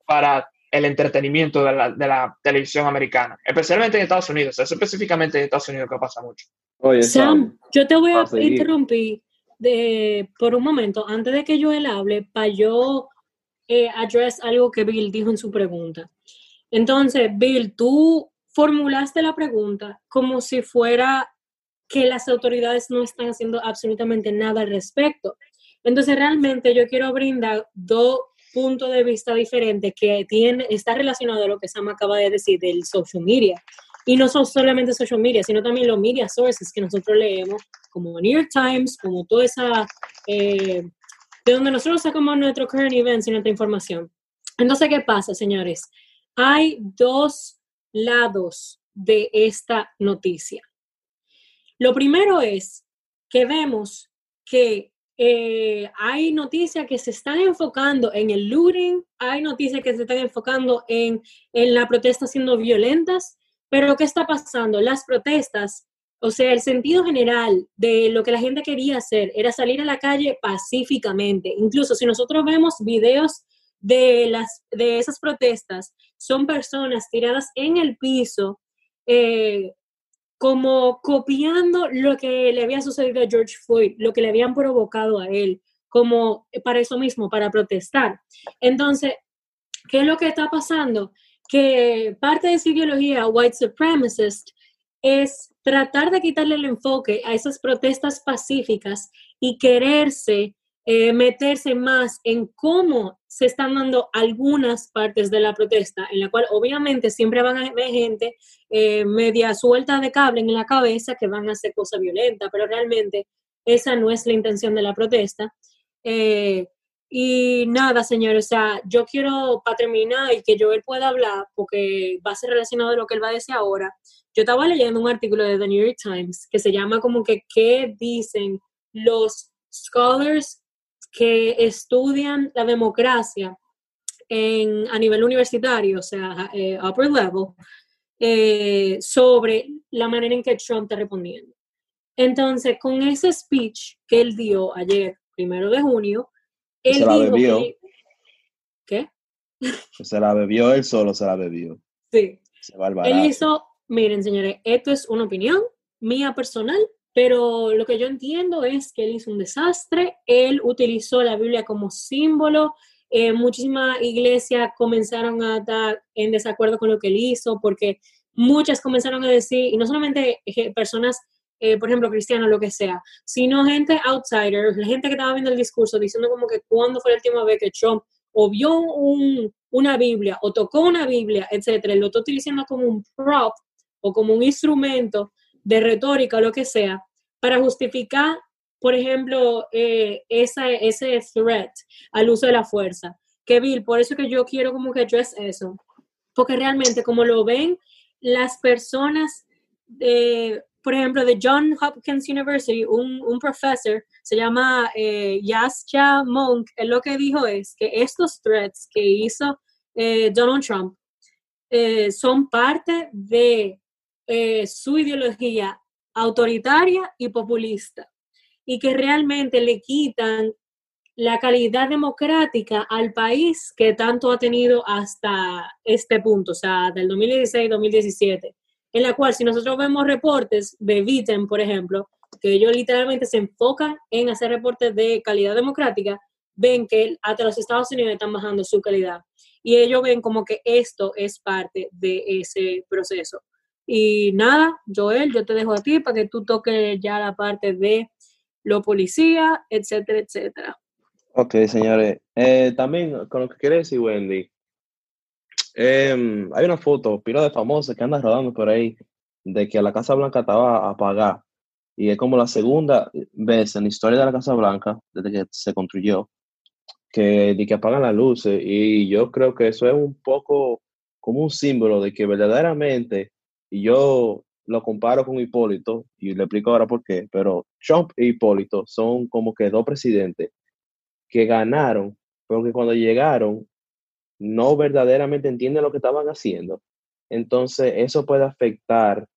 para el entretenimiento de la, de la televisión americana, especialmente en Estados Unidos, eso específicamente en Estados Unidos que pasa mucho. Oye, Sam, yo te voy a interrumpir de, por un momento, antes de que Joel hable, para yo eh, address algo que Bill dijo en su pregunta. Entonces, Bill, tú formulaste la pregunta como si fuera que las autoridades no están haciendo absolutamente nada al respecto. Entonces, realmente yo quiero brindar dos puntos de vista diferentes que tiene, está relacionado a lo que Sam acaba de decir del social media. Y no son solamente social media, sino también los media sources que nosotros leemos, como New York Times, como toda esa, eh, de donde nosotros sacamos nuestro current events y nuestra información. Entonces, ¿qué pasa, señores? Hay dos lados de esta noticia. Lo primero es que vemos que eh, hay noticias que se están enfocando en el looting, hay noticias que se están enfocando en, en la protesta siendo violentas, pero ¿qué está pasando? Las protestas, o sea, el sentido general de lo que la gente quería hacer era salir a la calle pacíficamente. Incluso si nosotros vemos videos de, las, de esas protestas, son personas tiradas en el piso, eh, como copiando lo que le había sucedido a George Floyd, lo que le habían provocado a él, como para eso mismo, para protestar. Entonces, ¿qué es lo que está pasando? Que parte de esa ideología white supremacist es tratar de quitarle el enfoque a esas protestas pacíficas y quererse eh, meterse más en cómo se están dando algunas partes de la protesta, en la cual obviamente siempre van a haber gente eh, media suelta de cable en la cabeza que van a hacer cosas violentas, pero realmente esa no es la intención de la protesta. Eh, y nada, señores, o sea, yo quiero para terminar y que Joel pueda hablar, porque va a ser relacionado a lo que él va a decir ahora. Yo estaba leyendo un artículo de The New York Times que se llama como que qué dicen los scholars que estudian la democracia en, a nivel universitario, o sea, eh, upper level, eh, sobre la manera en que Trump está respondiendo. Entonces, con ese speech que él dio ayer, primero de junio, él se la dijo bebió. que- ¿Qué? Se la bebió él solo, se la bebió. Sí. Se va al Él hizo, miren señores, esto es una opinión mía personal, pero lo que yo entiendo es que él hizo un desastre, él utilizó la Biblia como símbolo, eh, muchísimas iglesias comenzaron a estar en desacuerdo con lo que él hizo, porque muchas comenzaron a decir, y no solamente eh, personas, eh, por ejemplo, cristianos, lo que sea, sino gente outsider, la gente que estaba viendo el discurso diciendo como que cuándo fue la última vez que Trump o vio un- una Biblia o tocó una Biblia, etcétera, lo está utilizando como un prop o como un instrumento de retórica o lo que sea, para justificar, por ejemplo, eh, ese threat al uso de la fuerza. Que por eso que yo quiero como que address eso, porque realmente como lo ven las personas, de, por ejemplo, de John Hopkins University, un, un profesor, se llama eh, Yascha Monk, lo que dijo es que estos threats que hizo eh, Donald Trump son parte de su ideología autoritaria y populista y que realmente le quitan la calidad democrática al país que tanto ha tenido hasta este punto, o sea, del 2016-2017, en la cual si nosotros vemos reportes de Viten, por ejemplo, que ellos literalmente se enfocan en hacer reportes de calidad democrática, ven que hasta los Estados Unidos están bajando su calidad. Y ellos ven como que esto es parte de ese proceso. Y nada, Joel, yo te dejo a ti para que tú toques ya la parte de lo policía, etcétera, etcétera. Ok, señores. Eh, también con lo que quiere decir Wendy, em, hay una foto, pila de famosos que anda rodando por ahí, de que la Casa Blanca estaba apagada. Y es como la segunda vez en la historia de la Casa Blanca, desde que se construyó, que, de que apagan las luces. Y yo creo que eso es un poco como un símbolo de que verdaderamente, y yo lo comparo con Hipólito, y le explico ahora por qué, pero Trump e Hipólito son como que dos presidentes que ganaron, pero que cuando llegaron no verdaderamente entienden lo que estaban haciendo. Entonces, eso puede afectar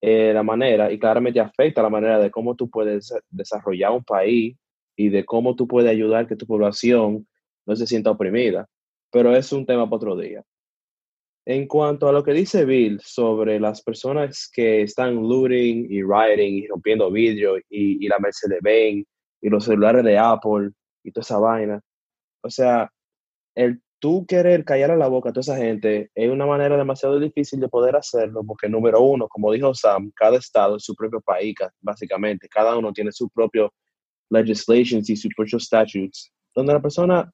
eh, la manera, y claramente afecta la manera de cómo tú puedes desarrollar un país y de cómo tú puedes ayudar que tu población no se sienta oprimida. Pero es un tema para otro día. En cuanto a lo que dice Bill sobre las personas que están looting y rioting y rompiendo vidrio y, y la Mercedes-Benz y los celulares de Apple y toda esa vaina. O sea, el tú querer callar a la boca a toda esa gente es una manera demasiado difícil de poder hacerlo, porque número uno, como dijo Sam, cada estado es su propio país, ca- básicamente. Cada uno tiene su propio legislations y sus propios statutes, donde la persona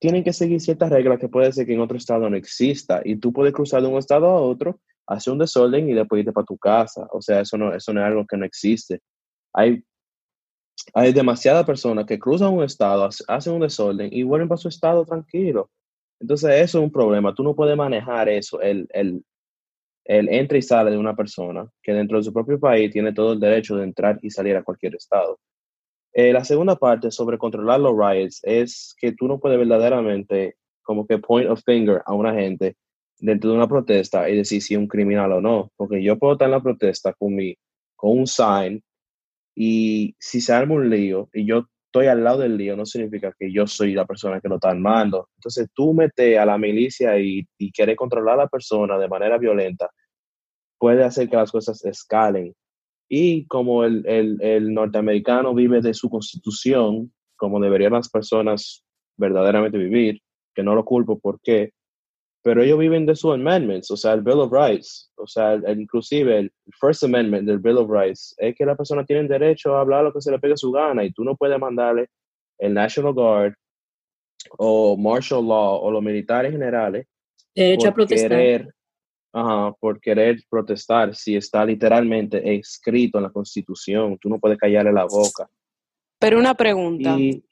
tiene que seguir ciertas reglas que puede ser que en otro estado no exista, y tú puedes cruzar de un estado a otro, hacer un desorden y después irte para tu casa. O sea, eso no, eso no es algo que no existe. Hay hay demasiadas personas que cruzan un estado, hace- hacen un desorden y vuelven para su estado tranquilo. Entonces, eso es un problema. Tú no puedes manejar eso, el, el, el entra y sale de una persona que dentro de su propio país tiene todo el derecho de entrar y salir a cualquier estado. Eh, la segunda parte sobre controlar los riots es que tú no puedes verdaderamente como que point of finger a una gente dentro de una protesta y decir si es un criminal o no. Porque yo puedo estar en la protesta con, mi, con un sign y si se arma un lío y yo estoy al lado del lío, no significa que yo soy la persona que lo está armando. Entonces tú metes a la milicia y, y querer controlar a la persona de manera violenta puede hacer que las cosas escalen. Y como el, el, el norteamericano vive de su constitución, como deberían las personas verdaderamente vivir, que no lo culpo porque, pero ellos viven de sus amendments, o sea, el Bill of Rights, o sea, el, inclusive el First Amendment del Bill of Rights, es que la persona tiene derecho a hablar lo que se le pegue su gana y tú no puedes mandarle el National Guard o martial law o los militares generales Derecho a protestar. querer, ajá, por querer protestar si está literalmente escrito en la Constitución. Tú no puedes callarle la boca. Pero una pregunta. Y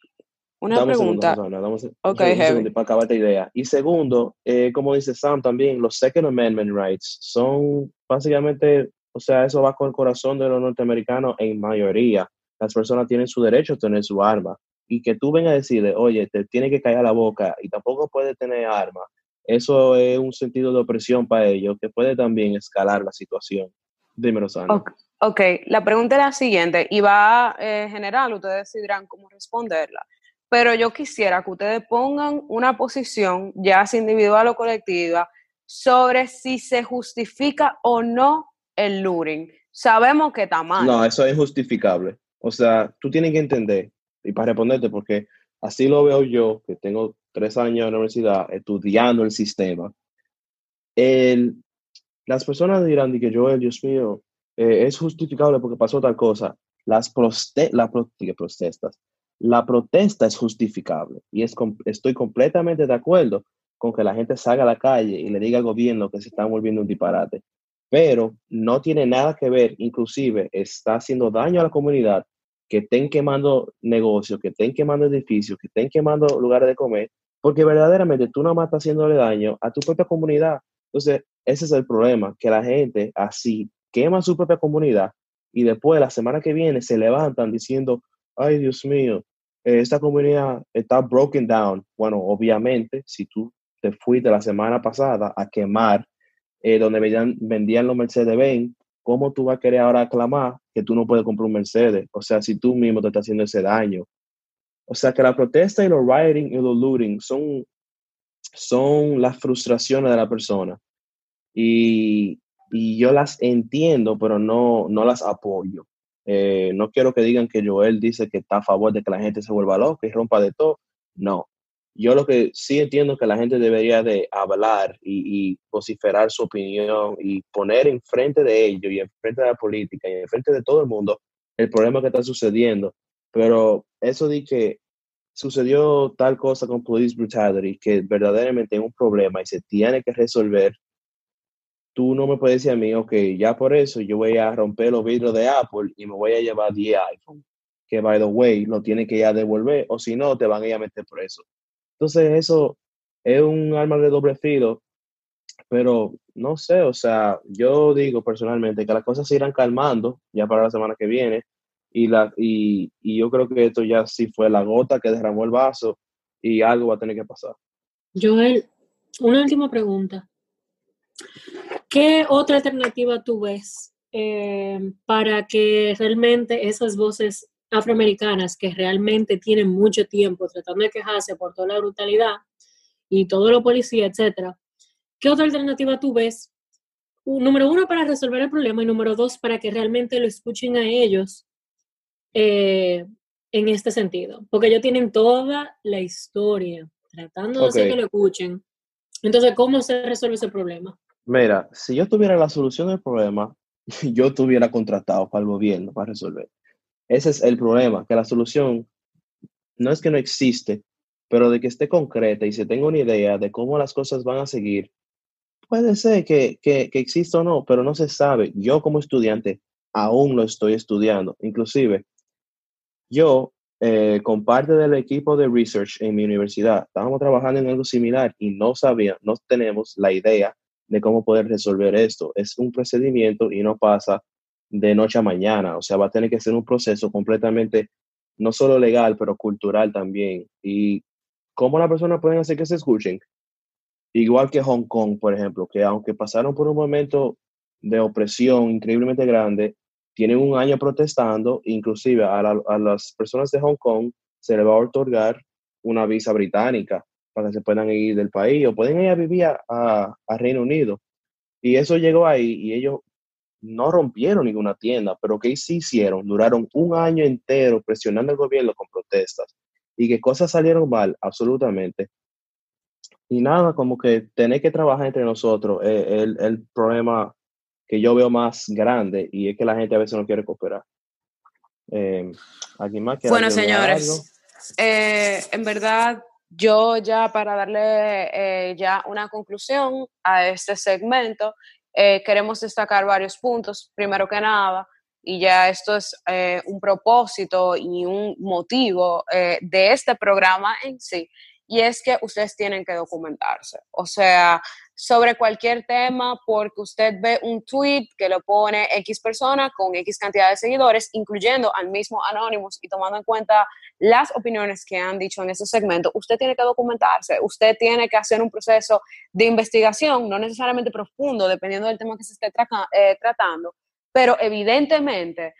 una dame un segundo, pregunta. Dame se- un Ok, segundo, para acabar esta idea. Y segundo, eh, como dice Sam también, los Second Amendment rights son básicamente, o sea, eso va con el corazón de los norteamericanos en mayoría. Las personas tienen su derecho a tener su arma. Y que tú vengas a decirle, oye, te tiene que callar la boca y tampoco puede tener arma. Eso es un sentido de opresión para ellos que puede también escalar la situación. Dímelo, Sana. Ok, ok, la pregunta es la siguiente, y va eh, general, ustedes decidirán cómo responderla. Pero yo quisiera que ustedes pongan una posición, ya sea individual o colectiva, sobre si se justifica o no el looting. Sabemos que está mal. No, eso es injustificable. O sea, tú tienes que entender, y para responderte, porque así lo veo yo, que tengo tres años en la universidad estudiando el sistema, el, las personas dirán que Joel, Dios mío, eh, es justificable porque pasó tal cosa. Las protestas. La protesta es justificable y estoy completamente de acuerdo con que la gente salga a la calle y le diga al gobierno que se están volviendo un disparate pero no tiene nada que ver, inclusive está haciendo daño a la comunidad, que estén quemando negocios, que estén quemando edificios, que estén quemando lugares de comer, porque verdaderamente tú no más estás haciéndole daño a tu propia comunidad. Entonces, ese es el problema, que la gente así quema su propia comunidad y después la semana que viene se levantan diciendo, ay Dios mío, esta comunidad está broken down. Bueno, obviamente, si tú te fuiste la semana pasada a quemar eh, donde vendían, vendían los Mercedes-Benz, ¿cómo tú vas a querer ahora aclamar que tú no puedes comprar un Mercedes? O sea, si tú mismo te estás haciendo ese daño. O sea, que la protesta y los rioting y los looting son, son las frustraciones de la persona. Y, y yo las entiendo, pero no, no las apoyo. Eh, no quiero que digan que Joel dice que está a favor de que la gente se vuelva loca y rompa de todo. No, yo lo que sí entiendo que la gente debería de hablar y, y vociferar su opinión y poner enfrente de ellos y enfrente de la política y enfrente de todo el mundo el problema que está sucediendo. Pero eso de que sucedió tal cosa con police brutality, que verdaderamente es un problema y se tiene que resolver, tú no me puedes decir a mí, ok, ya por eso yo voy a romper los vidrios de Apple y me voy a llevar 10 iPhone, que by the way, lo tiene que ya devolver, o si no, te van a ir a meter por eso. Entonces, eso es un arma de doble filo, pero no sé, o sea, yo digo personalmente que las cosas se irán calmando ya para la semana que viene y, la, y, y yo creo que esto ya sí fue la gota que derramó el vaso y algo va a tener que pasar. Joel, una última pregunta. ¿Qué otra alternativa tú ves eh, para que realmente esas voces afroamericanas que realmente tienen mucho tiempo tratando de quejarse por toda la brutalidad y todo lo policía, etcétera, ¿qué otra alternativa tú ves? Número uno, para resolver el problema y número dos, para que realmente lo escuchen a ellos eh, en este sentido, porque ellos tienen toda la historia tratando de hacer que lo escuchen. Entonces, ¿cómo se resuelve ese problema? Mira, si yo tuviera la solución del problema, yo tuviera contratado para el gobierno para resolver. Ese es el problema, que la solución no es que no existe, pero de que esté concreta y se tenga una idea de cómo las cosas van a seguir. Puede ser que, que, que exista o no, pero no se sabe. Yo como estudiante aún lo estoy estudiando. Inclusive, yo eh, con parte del equipo de research en mi universidad, estábamos trabajando en algo similar y no sabía, no tenemos la idea de cómo poder resolver esto. Es un procedimiento y no pasa de noche a mañana. O sea, va a tener que ser un proceso completamente, no solo legal, pero cultural también. Y cómo las personas pueden hacer que se escuchen. Igual que Hong Kong, por ejemplo, que aunque pasaron por un momento de opresión increíblemente grande, tienen un año protestando, inclusive a, la- a las personas de Hong Kong se les va a otorgar una visa británica para que se puedan ir del país o pueden ir a vivir a, a- a Reino Unido. Y eso llegó ahí y ellos no rompieron ninguna tienda, pero ¿qué sí hicieron? Duraron un año entero presionando al gobierno con protestas. y que cosas salieron mal, absolutamente. Y nada, como que tener que trabajar entre nosotros es el, el problema que yo veo más grande y es que la gente a veces no quiere cooperar. Eh, ¿Alguien más Bueno, señores, eh, en verdad, yo ya para darle eh, ya una conclusión a este segmento, eh, queremos destacar varios puntos. Primero que nada, y ya esto es eh, un propósito y un motivo eh, de este programa en sí, y es que ustedes tienen que documentarse. O sea, sobre cualquier tema, porque usted ve un tweet que lo pone X persona con X cantidad de seguidores, incluyendo al mismo Anonymous y tomando en cuenta las opiniones que han dicho en ese segmento, usted tiene que documentarse, usted tiene que hacer un proceso de investigación, no necesariamente profundo, dependiendo del tema que se esté eh, tratando, pero evidentemente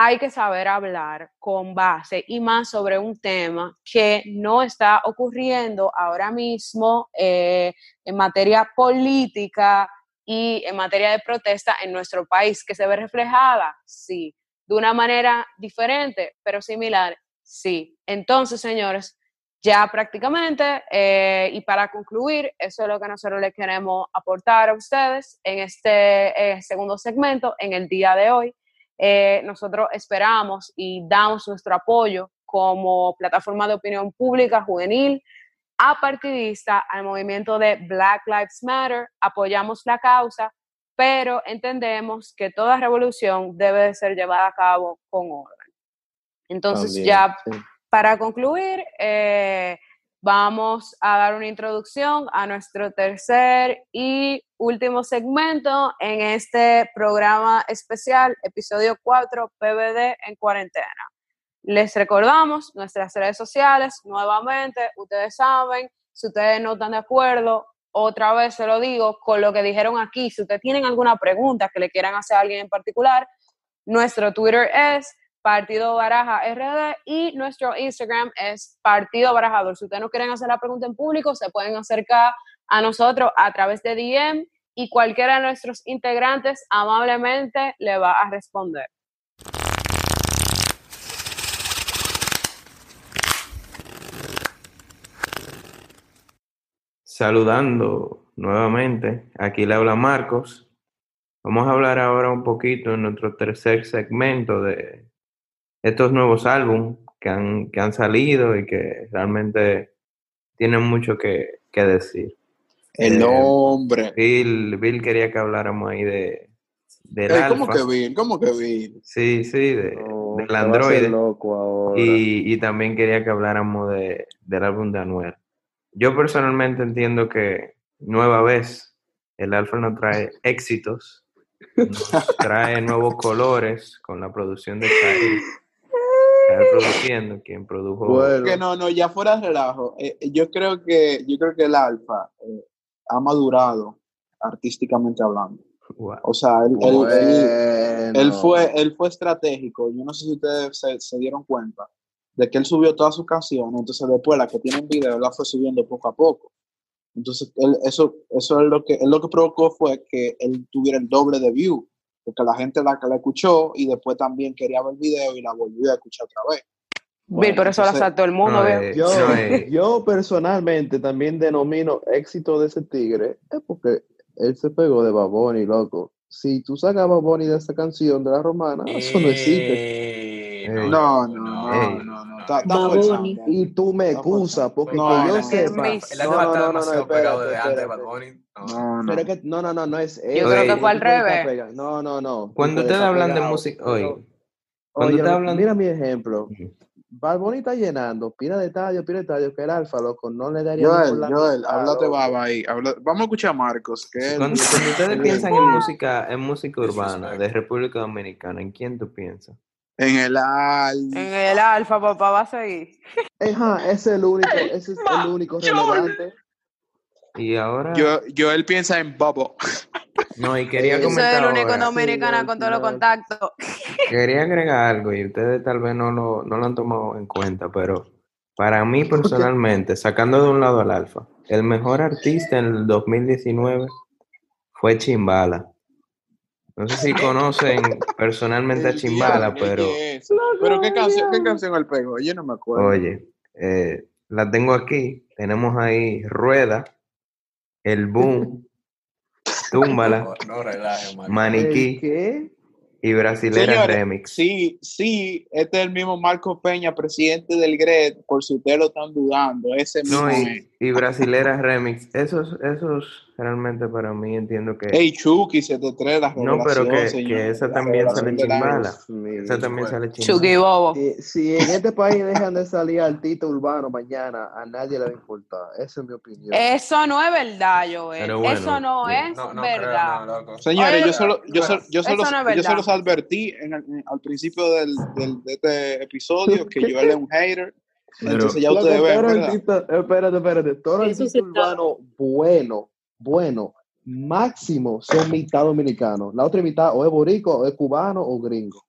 hay que saber hablar con base y más sobre un tema que no está ocurriendo ahora mismo eh, en materia política y en materia de protesta en nuestro país, que se ve reflejada, sí, de una manera diferente, pero similar, sí. Entonces, señores, ya prácticamente, eh, y para concluir, eso es lo que nosotros les queremos aportar a ustedes en este eh, segundo segmento, en el día de hoy. Eh, nosotros esperamos y damos nuestro apoyo como plataforma de opinión pública juvenil apartidista al movimiento de Black Lives Matter, apoyamos la causa, pero entendemos que toda revolución debe de ser llevada a cabo con orden. Entonces También, ya sí. para concluir, eh, vamos a dar una introducción a nuestro tercer y último segmento en este programa especial, episodio 4, PBD en cuarentena. Les recordamos nuestras redes sociales, nuevamente, ustedes saben, si ustedes no están de acuerdo, otra vez se lo digo, con lo que dijeron aquí, si ustedes tienen alguna pregunta que le quieran hacer a alguien en particular, nuestro Twitter es Partido Baraja RD y nuestro Instagram es Partido Barajador. Si ustedes no quieren hacer la pregunta en público, se pueden acercar a nosotros a través de DM y cualquiera de nuestros integrantes amablemente le va a responder. Saludando nuevamente, aquí le habla Marcos. Vamos a hablar ahora un poquito en nuestro tercer segmento de estos nuevos álbumes que han, que han salido y que realmente tienen mucho que, que decir. El Eh, hombre. Bill, Bill quería que hablamos ahí de, del Ey, ¿Cómo que Bill? ¿Cómo que Bill? Sí, sí, de, No, del se va a hacer Android. loco ahora. Y, y también quería que habláramos de, del álbum de Anuel. Yo personalmente entiendo que nueva vez el Alfa nos trae éxitos, nos trae nuevos colores con la producción de Kyle. Kyle produciendo, quien produjo. Bueno. Que no, no, ya fuera de relajo. eh, yo creo que yo creo que el Alfa eh, ha madurado artísticamente hablando. Wow. O sea, él, él- él- Bueno. él fue, él fue estratégico. Yo no sé si ustedes se, se dieron cuenta de que él subió todas sus canciones. Entonces, después, las que tienen video, él las fue subiendo poco a poco. Entonces, él- eso, eso es lo que, él lo que provocó fue que él tuviera el doble de view. Porque la gente la, la escuchó y después también quería ver el video y la volvió a escuchar otra vez. Bill, por eso la entonces- saltó el mundo, No, eh, Yo, no, eh, yo personalmente también denomino éxito de ese tigre es porque él se pegó de Baboni, loco. Si tú sacas a Baboni de esa canción de la romana, eso no existe. Eh. No, no, no, no. Está, está Baboni. Y tú me excusas porque No, que yo no. sepa. El El No, Alfa no, no, no, pegado antes de espérate. Bad Bunny. No. No, no. Pero es que, no, no, no, no es Yo creo que fue al revés. No, no, no. Cuando ustedes hablan de música, oye, cuando Oye, ustedes hablan- mira mi ejemplo. Bad Bunny está llenando, pila de estadio, pila de estadio, que el alfa, loco, no le daría Joel, la Joel, háblate baba ahí. habla- Vamos a escuchar a Marcos. Que él- cuando, cuando ustedes piensan en música, en música urbana de República Dominicana, ¿en quién tú piensas? En el al. En el alfa, papá, va a seguir. Ajá, ese es el único, ese es el único relevante. Y ahora, Yo, yo él piensa en Bobo. no, y quería Yo soy comentar el único ahora, dominicana Sí, con todos los contactos. quería agregar algo y ustedes tal vez no lo, no lo han tomado en cuenta, pero para mí personalmente, sacando de un lado al Alfa, el mejor artista en el 2019 fue Chimbala. No sé si conocen personalmente a Chimbala, pero. Pero qué canción, qué canción él pegó, yo no me acuerdo. oye, Eh, la tengo aquí. Tenemos ahí Rueda, El Boom, Túmbala, No, no relaje, man. Maniquí ¿Qué? Y Brasilera Señores, Remix. Sí, sí, este es el mismo Marco Peña, presidente del GRED, por si ustedes lo están dudando, ese mismo No, y, y Brasilera Remix. Esos, esos realmente para mí entiendo que. Hey, Chucky, 73, la no, pero que, señor, que esa también sale chimbala. Esa también sale Chucky chimbala. Bobo. Si, si en este país dejan de salir artistas urbanos mañana, a nadie le va a importar. Esa es mi opinión. Eso no es verdad, Joel. Bueno, Eso no sí. es No, no verdad. creo, no, loco. Señores, Oye, yo solo, yo solo, yo solo, yo los advertí en el- en- al principio del, del- de este episodio que yo era un hater. Pero- Entonces ya ustedes ven, espérate, espérate. Todo artista sí urbano bueno, bueno, máximo son mitad dominicanos. La otra mitad o es boricua, o es cubano, o gringo.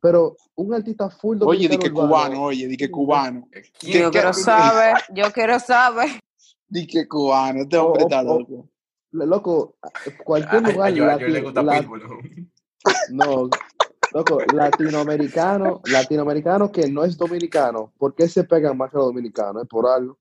Pero un artista full Oye, di que cubano, oye, di que cubano. ¿Quién- Yo ¿Qué- quiero saber, yo quiero saber. Di que cubano, este hombre está loco. Loco, cualquier A, a, lugar le gusta Pitbull. No, loco, latinoamericano, latinoamericano que no es dominicano, ¿por qué se pegan más que los dominicanos? Es por algo.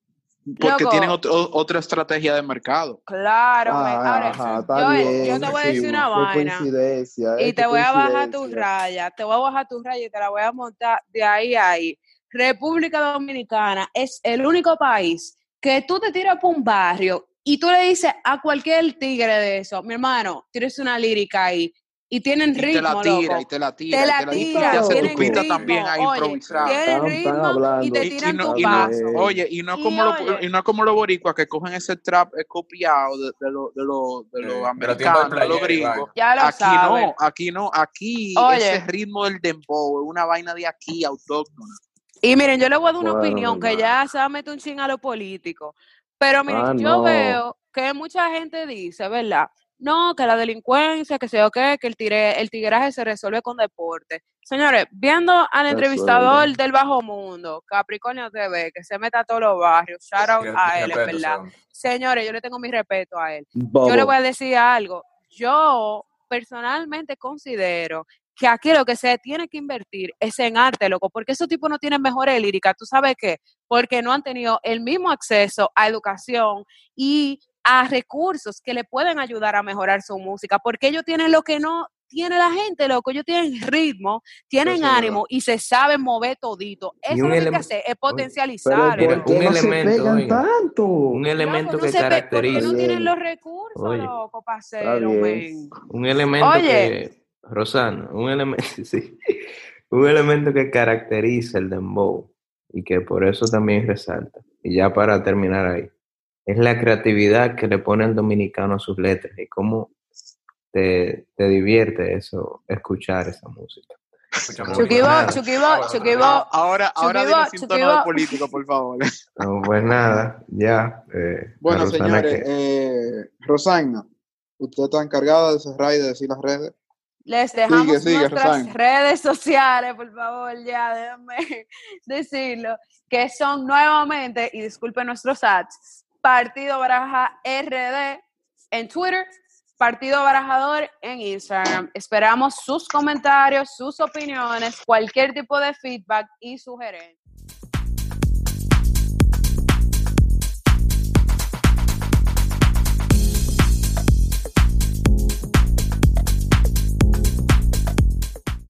Porque Loco. tienen otro- otra estrategia de mercado. Claro, me- Ah, ajá, yo, está bien. yo te voy a decir sí, una vaina. coincidencia, eh, Y qué te voy a bajar tus rayas, te voy a bajar tus rayas y te la voy a montar de ahí a ahí. República Dominicana es el único país que tú te tiras por un barrio y tú le dices a cualquier tigre de eso, mi hermano, tienes una lírica ahí y tienen Y te ritmo, la tira, loco. y te la tira, Te y la te la tira, y te hace tu pista ritmo, también ahí oye, improvisada. ritmo y te Y, y tiran no, tu y no- paso. oye, y no Y como los, oye. y no como los boricuas que cogen ese trap eh, copiado de, de los de los de tiempos americanos, de los y gringos. Ya lo Aquí no, aquí no, aquí Oye. ese ritmo del dembow es una vaina de aquí autóctona. Y miren, yo le voy a dar una Bueno, opinión que ya se va a meter un ching a lo político. Pero miren, Ah, yo no. veo que mucha gente dice, ¿verdad? No, que la delincuencia, que sé yo qué, que el, tigre, el tigraje se resuelve con deporte. Señores, viendo al entrevistador Resuelve. del bajo mundo, Capricornio TV, que se meta a todos los barrios, shout out a él, en verdad. son. Señores, yo le tengo mi respeto a él. Bobo. Yo le voy a decir algo. Yo personalmente considero que aquí lo que se tiene que invertir es en arte, loco, porque esos tipos no tienen mejores líricas. ¿Tú sabes qué? Porque no han tenido el mismo acceso a educación y a recursos que le pueden ayudar a mejorar su música, porque ellos tienen lo que no tiene la gente, loco. Ellos tienen ritmo, tienen es ánimo y se saben mover todito. Eso un lo que hay que hacer es Pero potencializar. Mira, ¿por qué un no elemento, pegan oiga. tanto? Un elemento Loco, no que se pe- porque caracteriza. no tienen los recursos, Oye. loco, para hacerlo. Un elemento Oye. que, Rosana, un elemento, sí, un elemento que caracteriza el dembow y que por eso también resalta. Y ya para terminar ahí, es la creatividad que le pone el dominicano a sus letras y cómo te, te divierte eso, escuchar esa música. Chuquibo. Chuquibo, Chuquibo. Ah, Ahora, ahora Chuquibo, dile sin tono político, por favor. No, pues nada, ya. eh, Bueno, Rosana señores, que- eh, Rosana, usted está encargada de cerrar y de decir las redes. Les dejamos sigue, nuestras Rosana. redes sociales, por favor, ya déjame decirlo, que son nuevamente, y disculpen nuestros ads, Partido Baraja RD en Twitter, Partido Barajador en Instagram. Esperamos sus comentarios, sus opiniones, cualquier tipo de feedback y sugerencia.